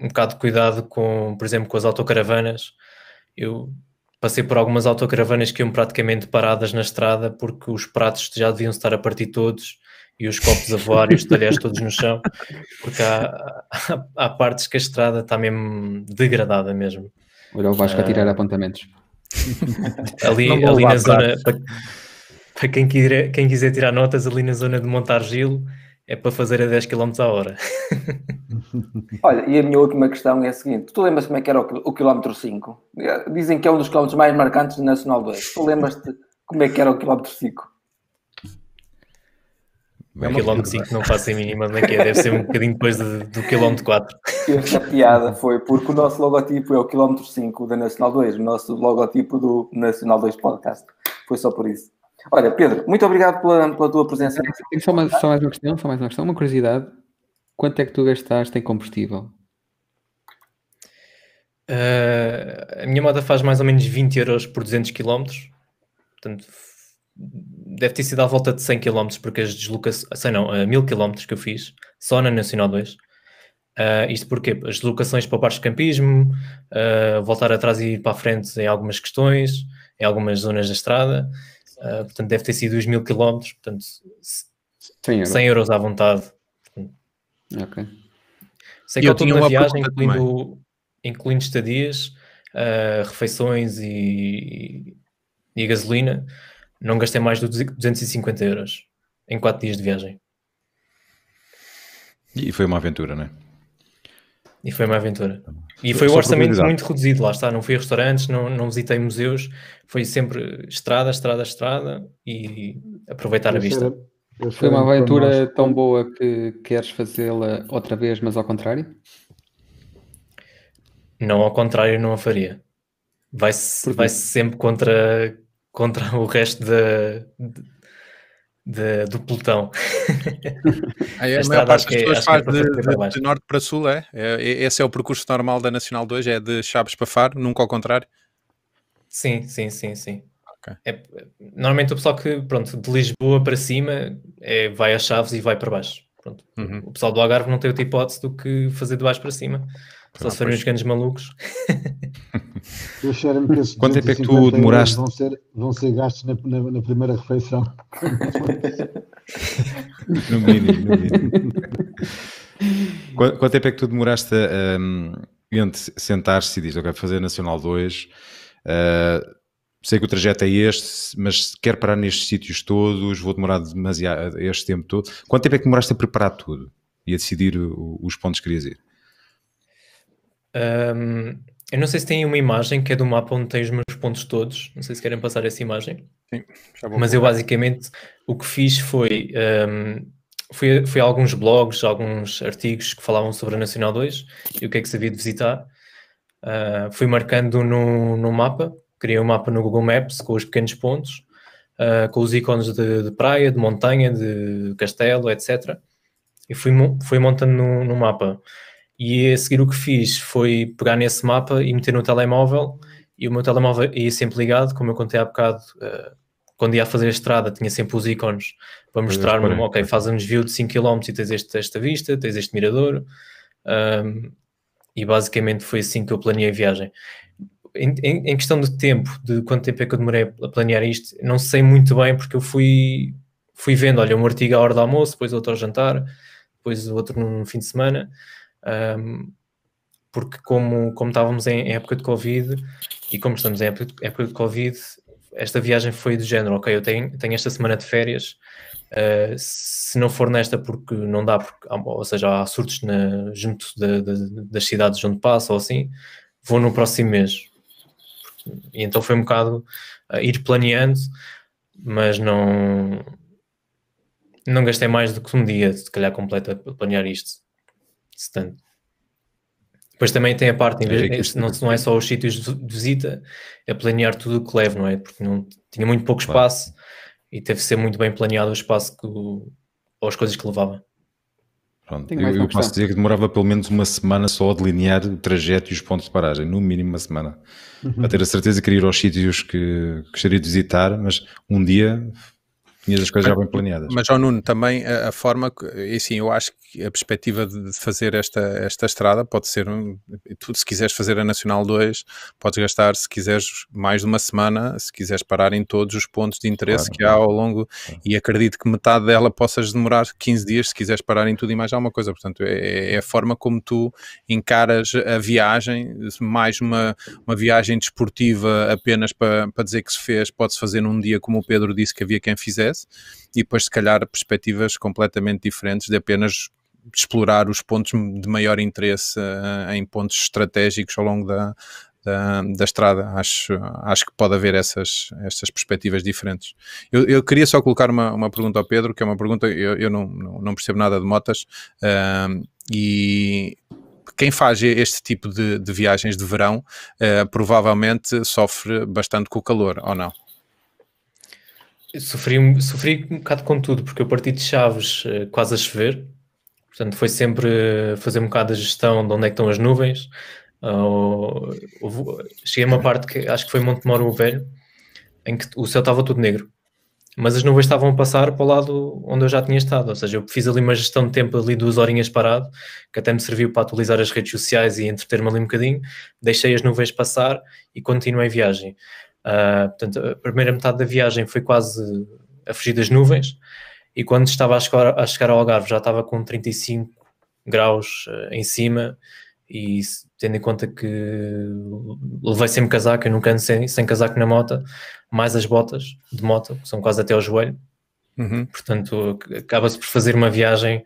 um bocado de cuidado com, por exemplo, com as autocaravanas. Eu passei por algumas autocaravanas que iam praticamente paradas na estrada porque os pratos já deviam estar a partir todos e os copos a voar e os talheres todos no chão, porque há, há, há, partes que a estrada está mesmo degradada mesmo. Olha o Vasco uh, a tirar ah, apontamentos. Ali, ali na zona, para, para quem, quiser, quem quiser tirar notas, ali na zona de Montargilo, é para fazer a 10 km a hora. Olha, e a minha última questão é a seguinte: tu lembras como é que era o, o quilómetro 5? Dizem que é um dos quilómetros mais marcantes do Nacional 2. Tu lembras-te como é que era o quilómetro 5? O quilómetro 5 não faço a mínima nem que é, deve ser um bocadinho depois de, do quilómetro 4. Esta piada foi porque o nosso logotipo é o quilómetro 5 da Nacional 2, o nosso logotipo do Nacional 2 Podcast. Foi só por isso. Olha, Pedro, muito obrigado pela, pela tua presença. Tenho só, mais, só mais uma questão, só mais uma questão, uma curiosidade. Quanto é que tu gastaste em combustível? Uh, a minha moto faz mais ou menos 20 euros por 200 km. Portanto, deve ter sido à volta de 100 km, porque as deslocações, sei não, uh, 1000 km que eu fiz, só na Nacional 2. Uh, isto porque as deslocações para o parque de campismo, uh, voltar atrás e ir para a frente em algumas questões, em algumas zonas da estrada, uh, portanto deve ter sido os 1000 km, portanto 100 euros, 100 euros à vontade. Ok. Sei que eu tinha uma viagem, incluindo, incluindo estadias, uh, refeições e, e, e gasolina, não gastei mais de 250 euros em 4 dias de viagem. E foi uma aventura, não é? E foi uma aventura. E foi um orçamento muito reduzido, lá está. Não fui a restaurantes, não, não visitei museus, foi sempre estrada, estrada, estrada e aproveitar a vista. Foi uma aventura tão boa que queres fazê-la outra vez, mas ao contrário? Não, ao contrário, não a faria. Vai-se vai -se sempre contra contra o resto de, de, do pelotão. Aí a, a maior parte das é- pessoas é, faz de, de, de, norte para sul, é? é? Esse é o percurso normal da Nacional 2, é de Chaves para Faro, nunca ao contrário? Sim, sim, sim, sim. Okay. É, normalmente o pessoal que, pronto, de Lisboa para cima é, vai a Chaves e vai para baixo. Pronto. Uhum. O pessoal do Algarve não tem outra hipótese do que fazer de baixo para cima. Só se forem os grandes malucos. Eu cheiro-me que esses Quanto tempo é que tu demoraste? Vão ser, vão ser gastos na, na, na primeira refeição. no mínimo, no mínimo. quanto, quanto, tempo é que tu demoraste um, entre sentar-se e dizer, ok, fazer Nacional 2, uh, sei que o trajeto é este, mas quero parar nestes sítios todos, vou demorar demasiado este tempo todo. Quanto tempo é que demoraste a preparar tudo e a decidir os pontos que querias ir? Um, eu não sei se tem uma imagem que é do mapa onde tem os meus pontos todos. Não sei se querem passar essa imagem. Sim, Mas eu basicamente o que fiz foi. Um, fui, fui a alguns blogs, alguns artigos que falavam sobre a Nacional 2 e o que é que se havia de visitar. Uh, fui marcando no, no mapa, criei um mapa no Google Maps com os pequenos pontos, uh, com os ícones de, de, praia, de montanha, de castelo, etc. E fui, fui montando no, no mapa. E a seguir o que fiz foi pegar nesse mapa e meter no telemóvel e o meu telemóvel ia sempre ligado, como eu contei há bocado, uh, quando ia a fazer a estrada tinha sempre os ícones para mostrar-me, ok, faz um desvio de 5 km e tens este, esta vista, tens este mirador um, e basicamente foi assim que eu planeei a viagem. Em, em, em, questão de tempo, de quanto tempo é que eu demorei a planear isto, não sei muito bem porque eu fui fui vendo, olha, um artigo à hora do almoço, depois outro ao jantar, depois outro no fim de semana, um, porque como, como estávamos em época de Covid e como estamos em época de, Covid, esta viagem foi do género, ok, eu tenho, tenho esta semana de férias, uh, se não for nesta porque não dá, porque, ou seja, há surtos na, junto de, de, das cidades onde passo ou assim, vou no próximo mês. E então foi um bocado uh, ir planeando, mas não não gastei mais do que um dia, se calhar, completa para planear isto. Tanto. Depois também tem a parte, é não, não é só os sítios de visita, é planear tudo o que levo, não é? Porque não, tinha muito pouco espaço claro. e teve que ser muito bem planeado o espaço que, ou as coisas que levava. Pronto, eu, eu posso dizer que demorava pelo menos uma semana só a delinear o trajeto e os pontos de paragem, no mínimo uma semana, uhum. para ter a certeza que ir aos sítios que gostaria de visitar, mas um dia tinhas as coisas já bem planeadas. Mas, ao Nuno, também a, a forma, e sim, eu acho que a perspectiva de fazer esta, esta estrada pode ser, um, tu, se quiseres fazer a Nacional 2, podes gastar, se quiseres, mais de uma semana, se quiseres parar em todos os pontos de interesse claro, que há ao longo, claro. e acredito que metade dela possas demorar 15 dias, se quiseres parar em tudo e mais alguma coisa. Portanto, é, é a forma como tu encaras a viagem, mais uma, uma viagem desportiva apenas para, para dizer que se fez, pode-se fazer num dia como o Pedro disse que havia quem fizesse e depois, se calhar, perspectivas completamente diferentes de apenas explorar os pontos de maior interesse uh, em pontos estratégicos ao longo da, da, da, estrada. Acho, acho que pode haver essas, essas perspectivas diferentes. Eu, eu queria só colocar uma, uma pergunta ao Pedro, que é uma pergunta, eu, eu não, não percebo nada de motas, uh, e quem faz este tipo de, de viagens de verão uh, provavelmente sofre bastante com o calor, ou não? Sofri, sofri um bocado com tudo, porque eu parti de Chaves uh, quase a chover, portanto foi sempre uh, fazer um bocado a gestão de onde é estão as nuvens. Cheguei a uma parte que acho que foi Montemoro o Velho, em que o céu estava tudo negro, mas as nuvens estavam a passar para o lado onde eu já tinha estado, ou seja, eu fiz ali uma gestão de tempo ali duas horinhas parado, que até me serviu para atualizar as redes sociais e entreter-me ali um bocadinho, deixei as nuvens passar e continuei a viagem. Uh, portanto, a primeira metade da viagem foi quase a fugir das nuvens e quando estava a chegar, a chegar ao Algarve já estava com 35 graus uh, em cima e tendo em conta que levei sempre casaco, eu nunca ando sem, sem casaco na moto, mais as botas de moto, que são quase até ao joelho. Uhum. Portanto, acaba-se por fazer uma viagem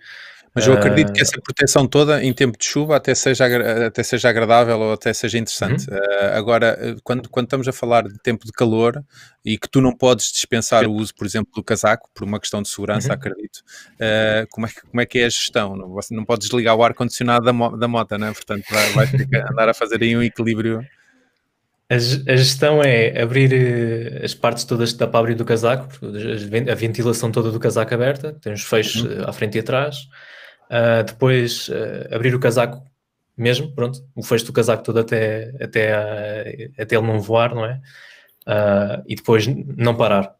mas eu acredito que ah, essa proteção toda em tempo de chuva até seja, até seja agradável ou até seja interessante. Uhum. Uh, agora, quando, quando estamos a falar de tempo de calor e que tu não podes dispensar o uso, por exemplo, do casaco, por uma questão de segurança, uhum. acredito, uh, como, é que, como é que é a gestão? Não, você não podes desligar o ar-condicionado da, mo da moto, né? portanto vai, vai andar a fazer aí um equilíbrio. A, gestão é abrir eh, as partes todas da para abrir do casaco, a ventilação toda do casaco aberta, tem os fechos uhum. à frente e atrás, Uh, depois uh, abrir o casaco mesmo, pronto, o fecho do casaco todo até, até, uh, até ele não voar, não é? e depois não parar.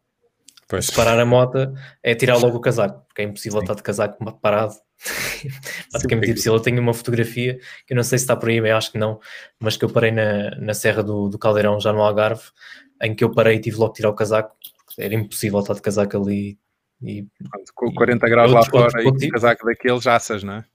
Pois. Se parar a moto é tirar logo o casaco, porque é impossível Sim. estar de casaco parado. Praticamente impossível. Eu tenho uma fotografia que eu não sei se está por aí, eu acho que não, mas que eu parei na, na Serra do, do Caldeirão, já no Algarve, em que eu parei e tive logo que tirar o casaco, era impossível estar de casaco ali e, com 40 graus lá fora e com o casaco daqueles assas, não é?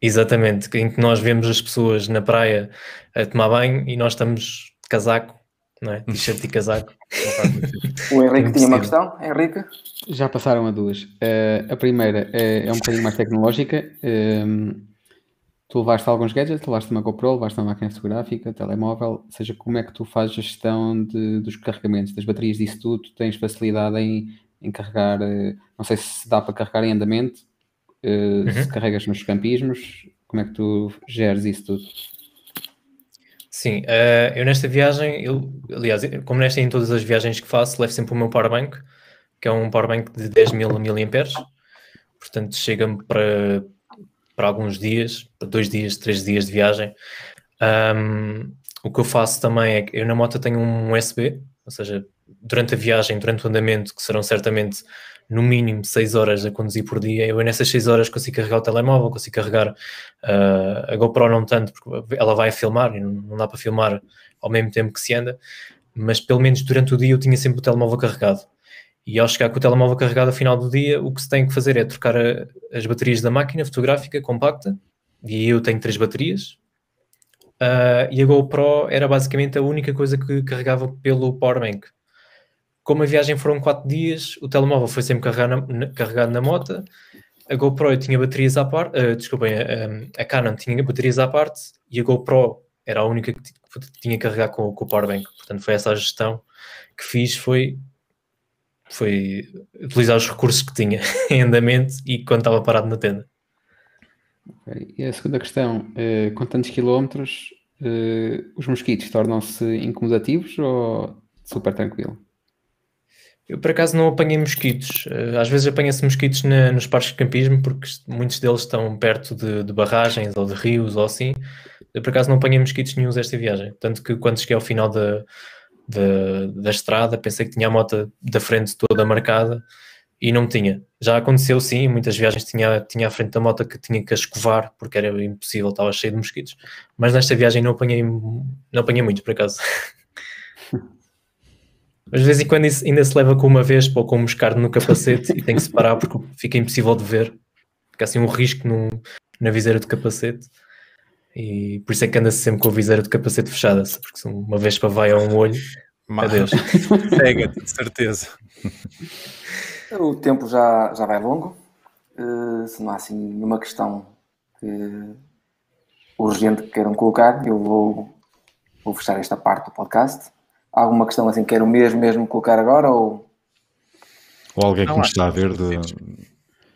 Exatamente, em que nós vemos as pessoas na praia a tomar banho e nós estamos de casaco, não é? T-shirt e casaco. o Henrique tinha uma questão, Henrique? Já passaram a duas. Uh, a primeira é, é, um bocadinho mais tecnológica. Uh, tu levaste alguns gadgets, levaste uma GoPro, levaste uma máquina fotográfica, telemóvel, ou seja, como é que tu fazes a gestão de, dos carregamentos, das baterias disso tudo? Tens facilidade em em carregar, eh, não sei se dá para carregar em andamento, eh, uhum. se carregas nos campismos, como é que tu geres isso tudo? Sim, uh, eu nesta viagem, eu, aliás, como nesta em todas as viagens que faço, levo sempre o meu powerbank, que é um powerbank de 10 mil mAh, portanto chega-me para, para alguns dias, para dois dias, três dias de viagem. Um, o que eu faço também é que eu na moto tenho um USB, ou seja, durante a viagem, durante o andamento, que serão certamente no mínimo 6 horas a conduzir por dia, eu nessas 6 horas consigo carregar o telemóvel, consigo carregar uh, a GoPro não tanto, porque ela vai filmar e não, não dá para filmar ao mesmo tempo que se anda, mas pelo menos durante o dia eu tinha sempre o telemóvel carregado. E ao chegar com o telemóvel carregado ao final do dia, o que se tem que fazer é trocar a, as baterias da máquina fotográfica compacta, e eu tenho três baterias, uh, e a GoPro era basicamente a única coisa que carregava pelo powerbank. Como a viagem foram quatro dias, o telemóvel foi sempre carregado na, carregado na moto, a GoPro tinha baterias à parte, uh, desculpem, a, a, Canon tinha baterias à parte, e a GoPro era a única que tinha que carregar com, com o powerbank. Portanto, foi essa a gestão que fiz, foi foi utilizar os recursos que tinha em andamento e quando estava parado na tenda. Okay. E a segunda questão, uh, com tantos quilómetros, uh, os mosquitos tornam-se incomodativos ou super tranquilo? Eu por acaso não apanhei mosquitos. Uh, às vezes apanha-se mosquitos na, nos parques de campismo porque muitos deles estão perto de, de, barragens ou de rios ou assim. Eu por acaso não apanhei mosquitos nenhum esta viagem. Tanto que quando cheguei ao final da, da, da estrada, pensei que tinha a moto da frente toda marcada e não tinha. Já aconteceu sim, muitas viagens tinha, tinha à frente da moto que tinha que escovar porque era impossível, estava cheio de mosquitos. Mas nesta viagem não apanhei, não apanhei muito, por acaso. Mas de vez em quando ainda se leva com uma vez ou com um moscardo no capacete e tem que se parar porque fica impossível de ver. Fica assim um risco no, na viseira do capacete. E por isso é que anda-se sempre com a viseira de capacete fechada, porque se uma vez para vai a um olho, Mas, adeus. Pega-te, de certeza. O tempo já, já vai longo. Uh, se não há assim nenhuma questão que, urgente que queiram colocar, eu vou, vou fechar esta parte do podcast. Alguma questão assim que queiram mesmo, mesmo colocar agora? Ou, ou alguém que nos está a ver de...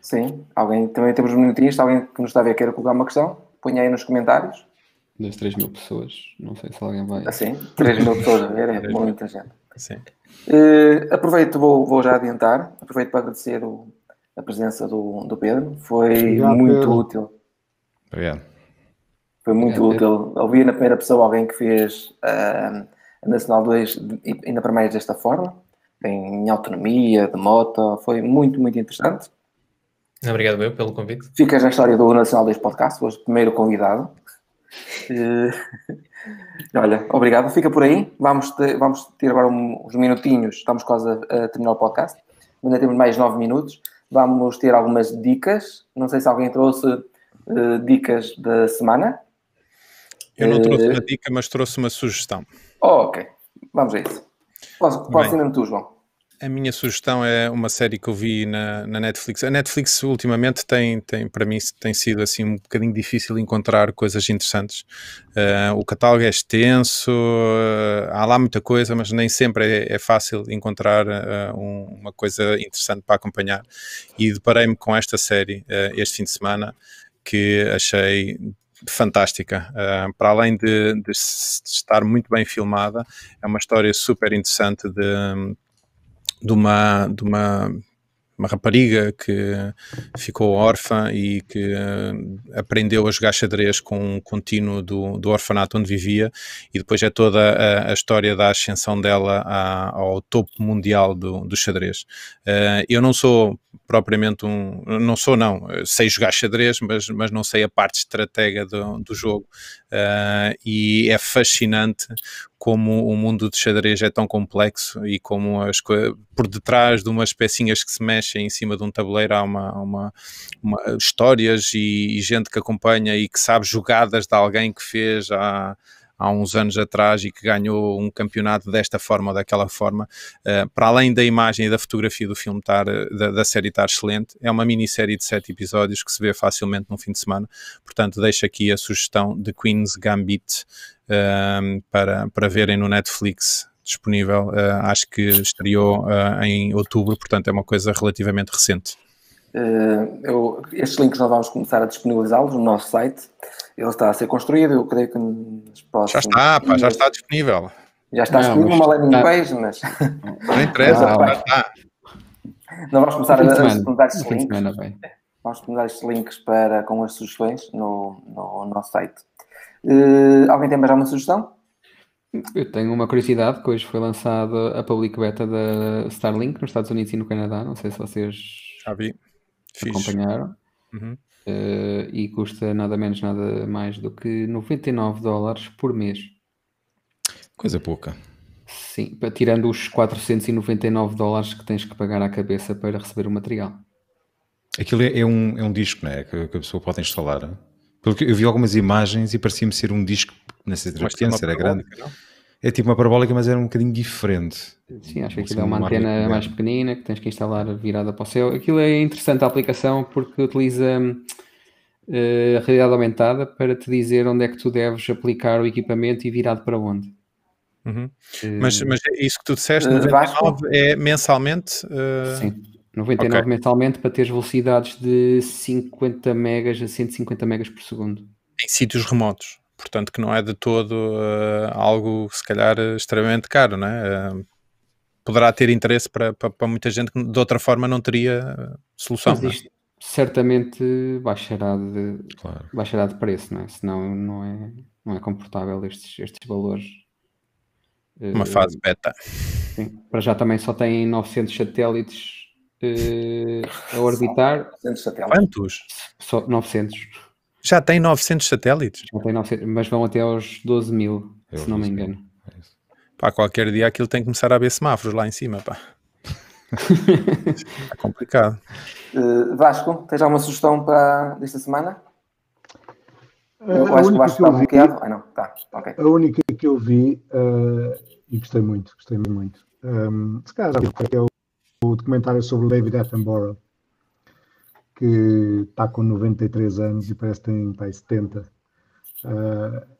Sim, alguém, também temos um minutinho, se alguém que nos está a ver queira colocar uma questão. Põe aí nos comentários. Das 3 mil pessoas, não sei se alguém vai. Assim, 3 mil pessoas a ver, é muita gente. Sim. Uh, aproveito, vou, vou já adiantar, aproveito para agradecer o, a presença do, do Pedro, foi Obrigado, muito Pedro. útil. Obrigado. Foi muito Obrigado, útil. Pedro. Ouvir na primeira pessoa alguém que fez uh, a Nacional 2, ainda para mais desta forma, em autonomia, de moto, foi muito, muito interessante. Obrigado eu pelo convite. Ficas na história do Nacional 2 Podcast, hoje primeiro convidado. Uh, olha, obrigado. Fica por aí. Vamos ter, vamos ter agora uns minutinhos. Estamos quase a, a, terminar o podcast. Ainda temos mais nove minutos. Vamos ter algumas dicas. Não sei se alguém trouxe uh, dicas da semana. Eu não trouxe uma dica, mas trouxe uma sugestão. Oh, ok. Vamos a isso. Qual, cena tu, João? A minha sugestão é uma série que eu vi na, na, Netflix. A Netflix ultimamente tem, tem, para mim, tem sido assim um bocadinho difícil encontrar coisas interessantes. Uh, o catálogo é extenso, uh, há lá muita coisa, mas nem sempre é, é fácil encontrar uh, um, uma coisa interessante para acompanhar. E deparei-me com esta série este fim de semana que achei fantástica. Uh, para além de, de, estar muito bem filmada, é uma história super interessante de, de uma, de uma, uma rapariga que ficou órfã e que uh, aprendeu a jogar xadrez com um contínuo do, do orfanato onde vivia e depois é toda a, a história da ascensão dela ao topo mundial do, do xadrez. Uh, eu não sou propriamente um. Não sou, não. Sei jogar xadrez, mas, mas não sei a parte estratega do, do jogo. Uh, e é fascinante como o mundo de xadrez é tão complexo e como as por detrás de umas pecinhas que se mexem em cima de um tabuleiro há uma, uma, uma histórias e, e, gente que acompanha e que sabe jogadas de alguém que fez há, há uns anos atrás e que ganhou um campeonato desta forma ou daquela forma, uh, para além da imagem e da fotografia do filme estar, da, da, série estar excelente, é uma minissérie de sete episódios que se vê facilmente num fim de semana, portanto deixo aqui a sugestão de Queen's Gambit uh, para, para verem no Netflix disponível, uh, acho que estreou em outubro, portanto é uma coisa relativamente recente. Eu, estes links nós vamos começar a disponibilizá-los no nosso site ele está a ser construído, eu creio que nos próximos... Já está, pá, já está disponível. Já está não, disponível uma landing page, mas... Não interessa, já está. Não vamos começar a, disponibilizar estes links. Semana, vamos disponibilizar estes links para, com as sugestões no, no, no nosso site. Uh, alguém tem mais alguma sugestão? Eu tenho uma curiosidade que hoje foi lançada a public beta da Starlink nos Estados Unidos e no Canadá. Não sei se vocês Já vi. Acompanharam. Uhum. Uh, e custa nada menos, nada mais do que 99 dólares por mês. Coisa pouca. Sim, tirando os 499 dólares que tens que pagar à cabeça para receber o material. Aquilo é, é um, é um disco, não é? Que, que a pessoa pode instalar. Porque eu vi algumas imagens e parecia-me ser um disco, não sei se era pequeno, se era grande. Não? É tipo uma parabólica, mas era um bocadinho diferente. Sim, acho que aquilo é uma antena mais pequenina que tens que instalar virada para o céu. Aquilo é interessante a aplicação porque utiliza uh, a realidade aumentada para te dizer onde é que tu deves aplicar o equipamento e virado para onde. Uhum. Uh, mas, mas é isso que tu disseste, 99 é mensalmente? Uh... Sim, 99 okay. mensalmente para teres velocidades de 50 megas a 150 megas por segundo. Em sítios remotos portanto que não é de todo uh, algo se calhar extremamente caro, né? Uh, poderá ter interesse para, para, para, muita gente que de outra forma não teria solução. Mas é? isto certamente baixará de, claro. baixará de preço, não é? senão não é, não é confortável estes, estes valores. Uma uh, fase beta. Sim. Para já também só tem 900 satélites a orbitar. 900 satélites. Quantos? Só 900. Já tem 900 satélites? Já tem 900, mas vão até aos 12 mil, Eu se não me engano. É pá, qualquer dia aquilo tem que começar a haver semáforos lá em cima, pá. é complicado. Uh, Vasco, tens alguma sugestão para desta semana? Uh, eu acho que o Vasco está bloqueado. Ah, não, tá, okay. A única que eu vi uh, e gostei muito, gostei muito. Um, se calhar já vi, é o, o documentário sobre o David Attenborough que está com 93 anos e parece que tem, tem 70. Uh,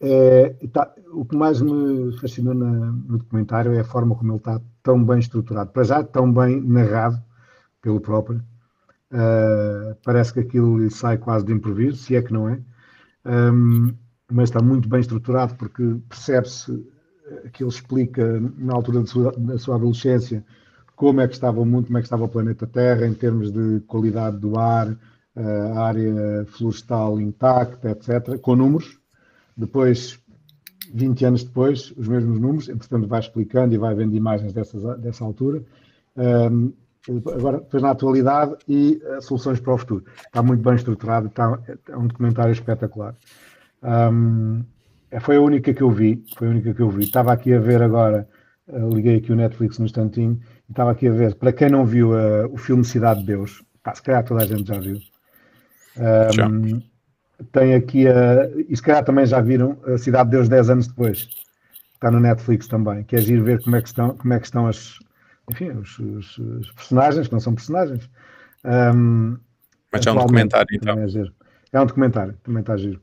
é, tá, o que mais me fascinou na, no documentário é a forma como ele está tão bem estruturado. Para já, tão bem narrado pelo próprio. Uh, parece que aquilo lhe sai quase de improviso, se é que não é. Um, mas está muito bem estruturado porque percebe-se que ele explica na altura da sua, da sua adolescência como é que estava o mundo, como é que estava o planeta Terra em termos de qualidade do ar, a área florestal intacta, etc., com números. Depois, 20 anos depois, os mesmos números, portanto, vai explicando e vai vendo imagens dessa altura. Um, agora, depois na atualidade e uh, soluções para o futuro. Está muito bem estruturado, está, é um documentário espetacular. Um, foi a única que eu vi, foi a única que eu vi. Estava aqui a ver agora, liguei aqui o Netflix no instantinho, Estava aqui a ver, para quem não viu uh, o filme Cidade de Deus, pá, se calhar toda a gente já viu. Um, tem aqui a. E se calhar também já viram a Cidade de Deus 10 anos depois. Está no Netflix também. Quer ir ver como é que estão, como é que estão as, enfim, os, os, os personagens, que não são personagens. Um, Mas é um documentário, então. É, é, um documentário, também está giro.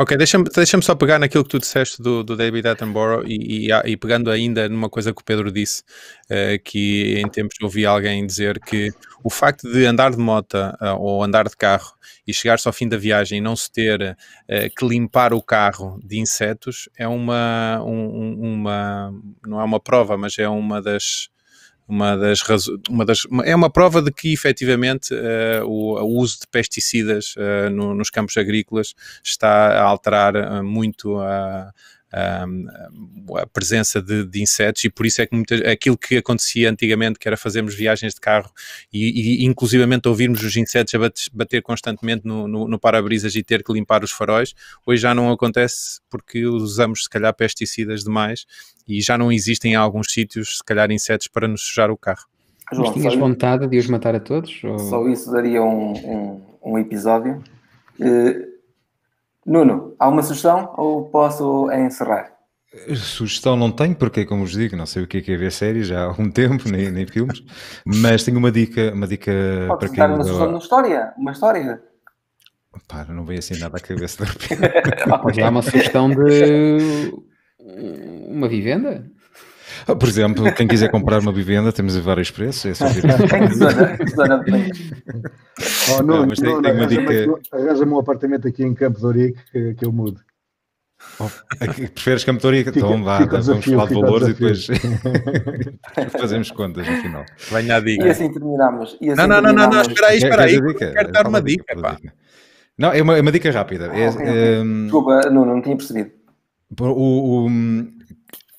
Ok, deixa-me deixa só pegar naquilo que tu disseste do, do David Attenborough e, e, e, pegando ainda numa coisa que o Pedro disse, uh, que em tempos ouvi alguém dizer que o facto de andar de moto uh, ou andar de carro e chegar-se ao fim da viagem e não se ter uh, que limpar o carro de insetos é uma, um, uma, não é uma prova, mas é uma das uma das, uma das é uma prova de que efetivamente uh, o, o, uso de pesticidas uh, no, nos campos agrícolas está a alterar uh, muito a, a presença de, de, insetos e por isso é que muita, aquilo que acontecia antigamente, que era fazermos viagens de carro e, e inclusivamente ouvirmos os insetos a bater, bater constantemente no, no, no para-brisas e ter que limpar os faróis, hoje já não acontece porque usamos se calhar pesticidas demais e já não existem em alguns sítios se calhar insetos para nos sujar o carro. João, Mas tinhas vontade de os matar a todos? Ou... Só isso daria um, um, um episódio. Uh, Nuno, há uma sugestão ou posso encerrar? Sugestão não tenho, porque como vos digo, não sei o que é, que é ver séries já há algum tempo, nem, nem filmes, mas tenho uma dica, uma dica Pode para quem. uma sugestão de uma história, uma história. Para, não veio assim nada à cabeça de repente. há uma sugestão de uma vivenda? Ah, por exemplo, quem quiser comprar uma vivenda, temos vários preços. É só vir. oh, não, não, mas tem, não, tem uma dica. Arranja-me um apartamento aqui em Campo de Ourique que, que eu mudo. Oh, preferes Campo de Ourique? Então vá, vamos desafio, falar de valores e depois fazemos contas no final. Venha a dica. E assim terminamos. E assim não, não, não, não, não, espera aí, espera aí. Quero dar uma dica, pá. Não, é uma, é uma dica rápida. é, okay, okay. Um... Desculpa, não, não tinha percebido. O, o,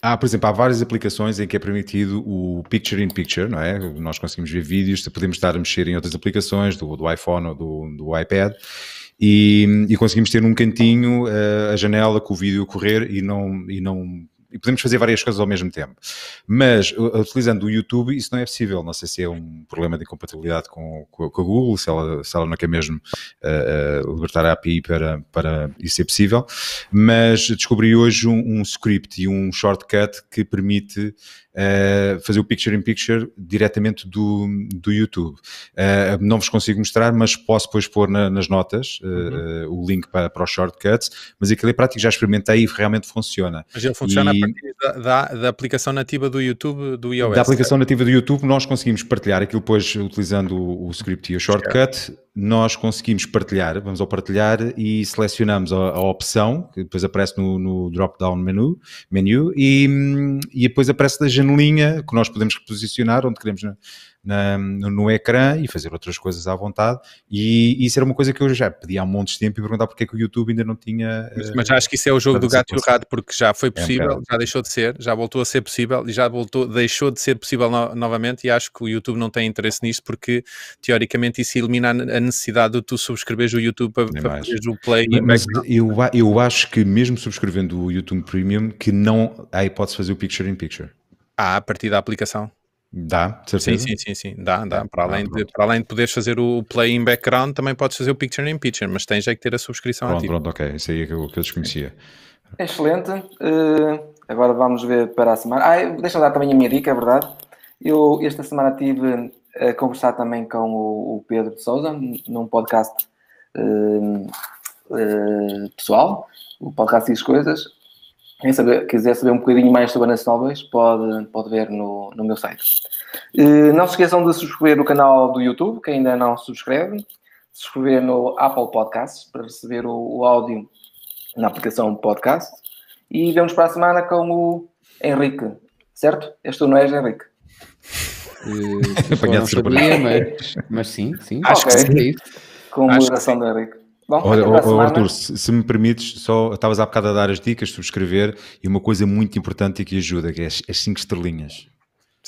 Há, por exemplo, há várias aplicações em que é permitido o Picture in Picture, não é? Nós conseguimos ver vídeos, podemos estar a mexer em outras aplicações, do, do iPhone ou do, do iPad, e, e, conseguimos ter num cantinho uh, a janela com o vídeo correr e não, e não e podemos fazer várias coisas ao mesmo tempo. Mas utilizando o YouTube, isso não é possível. Não sei se é um problema de incompatibilidade com, com, com a Google, se ela, se ela não quer mesmo uh, uh, libertar a API para, para isso ser possível. Mas descobri hoje um, um script e um shortcut que permite uh, fazer o picture in picture diretamente do, do YouTube. Uh, não vos consigo mostrar, mas posso depois pôr na, nas notas uh, uhum. o link para, para os shortcuts, mas aquilo é prático, já experimentei e realmente funciona. Mas ele funciona e... a partir da, da, da, aplicação nativa do YouTube do iOS. Da aplicação nativa do YouTube nós conseguimos partilhar aquilo depois utilizando o, o script e o shortcut nós conseguimos partilhar, vamos ao partilhar e selecionamos a, a opção, que depois aparece no, no drop-down menu, menu e, e depois aparece da janelinha que nós podemos reposicionar onde queremos na, na, no ecrã e fazer outras coisas à vontade. E isso era uma coisa que eu já pedi há um monte de tempo e perguntar porque é que o YouTube ainda não tinha. Mas, mas acho que isso é o jogo do gato e o rato, porque já foi possível, é um já deixou de ser, já voltou a ser possível e já voltou, deixou de ser possível no, novamente. E acho que o YouTube não tem interesse nisso porque teoricamente isso elimina a necessidade de tu subscreveres o YouTube para, para fazeres o Play. Mas, mas eu, eu acho que mesmo subscrevendo o YouTube Premium, que não há hipótese de fazer o Picture in Picture. Ah, a partir da aplicação. Dá, certeza? Sim, sim, sim, sim, dá, dá. Para, além de, para além de poderes fazer o play em background, também podes fazer o picture in picture, mas tens é que ter a subscrição pronto, ativa. Pronto, ok, isso aí é que eu, que eu desconhecia. Excelente. Uh, agora vamos ver para a semana. Ah, deixa eu dar também a minha dica, é verdade. Eu esta semana tive a conversar também com o, o Pedro de Souza num podcast uh, uh, pessoal, o podcast Diz Coisas, quem saber, quiser saber um bocadinho mais sobre a Nacional 2, pode, pode ver no, no meu site. Não se esqueçam de subscrever o canal do YouTube, que ainda não subscreve. Subscrever no Apple Podcasts para receber o, o áudio na aplicação podcast. E vemos para a semana com o Henrique, certo? Este não és Henrique. Uh, não sabia, mas, mas sim, sim. Acho okay. que sim. Com a moderação do Henrique. Bom, Olha, oh, Arthur, se, se, me permites, só estavas há bocado a dar as dicas, subscrever, e uma coisa muito importante e que ajuda, que é as 5 estrelinhas.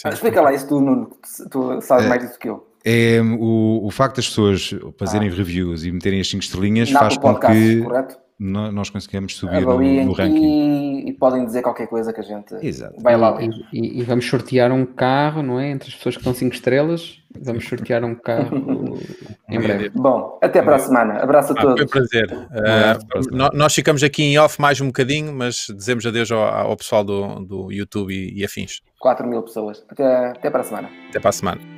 Ah, explica lá isso tu, Nuno, tu sabes é, mais disso que eu. É o, o facto das pessoas fazerem ah. reviews e meterem as 5 estrelinhas faz com que. Correto? Nós conseguimos subir no, no, ranking. E, e, podem dizer qualquer coisa que a gente Exato. vai lá e, e, vamos sortear um carro, não é? Entre as pessoas que dão 5 estrelas, vamos sortear um carro em breve. Bom, até para a semana. Abraço a todos. Ah, foi um prazer. Uh, nós ficamos aqui em off mais um bocadinho, mas dizemos adeus ao, ao pessoal do, do YouTube e, e afins. 4 mil pessoas. Até, até para a semana. Até para a semana.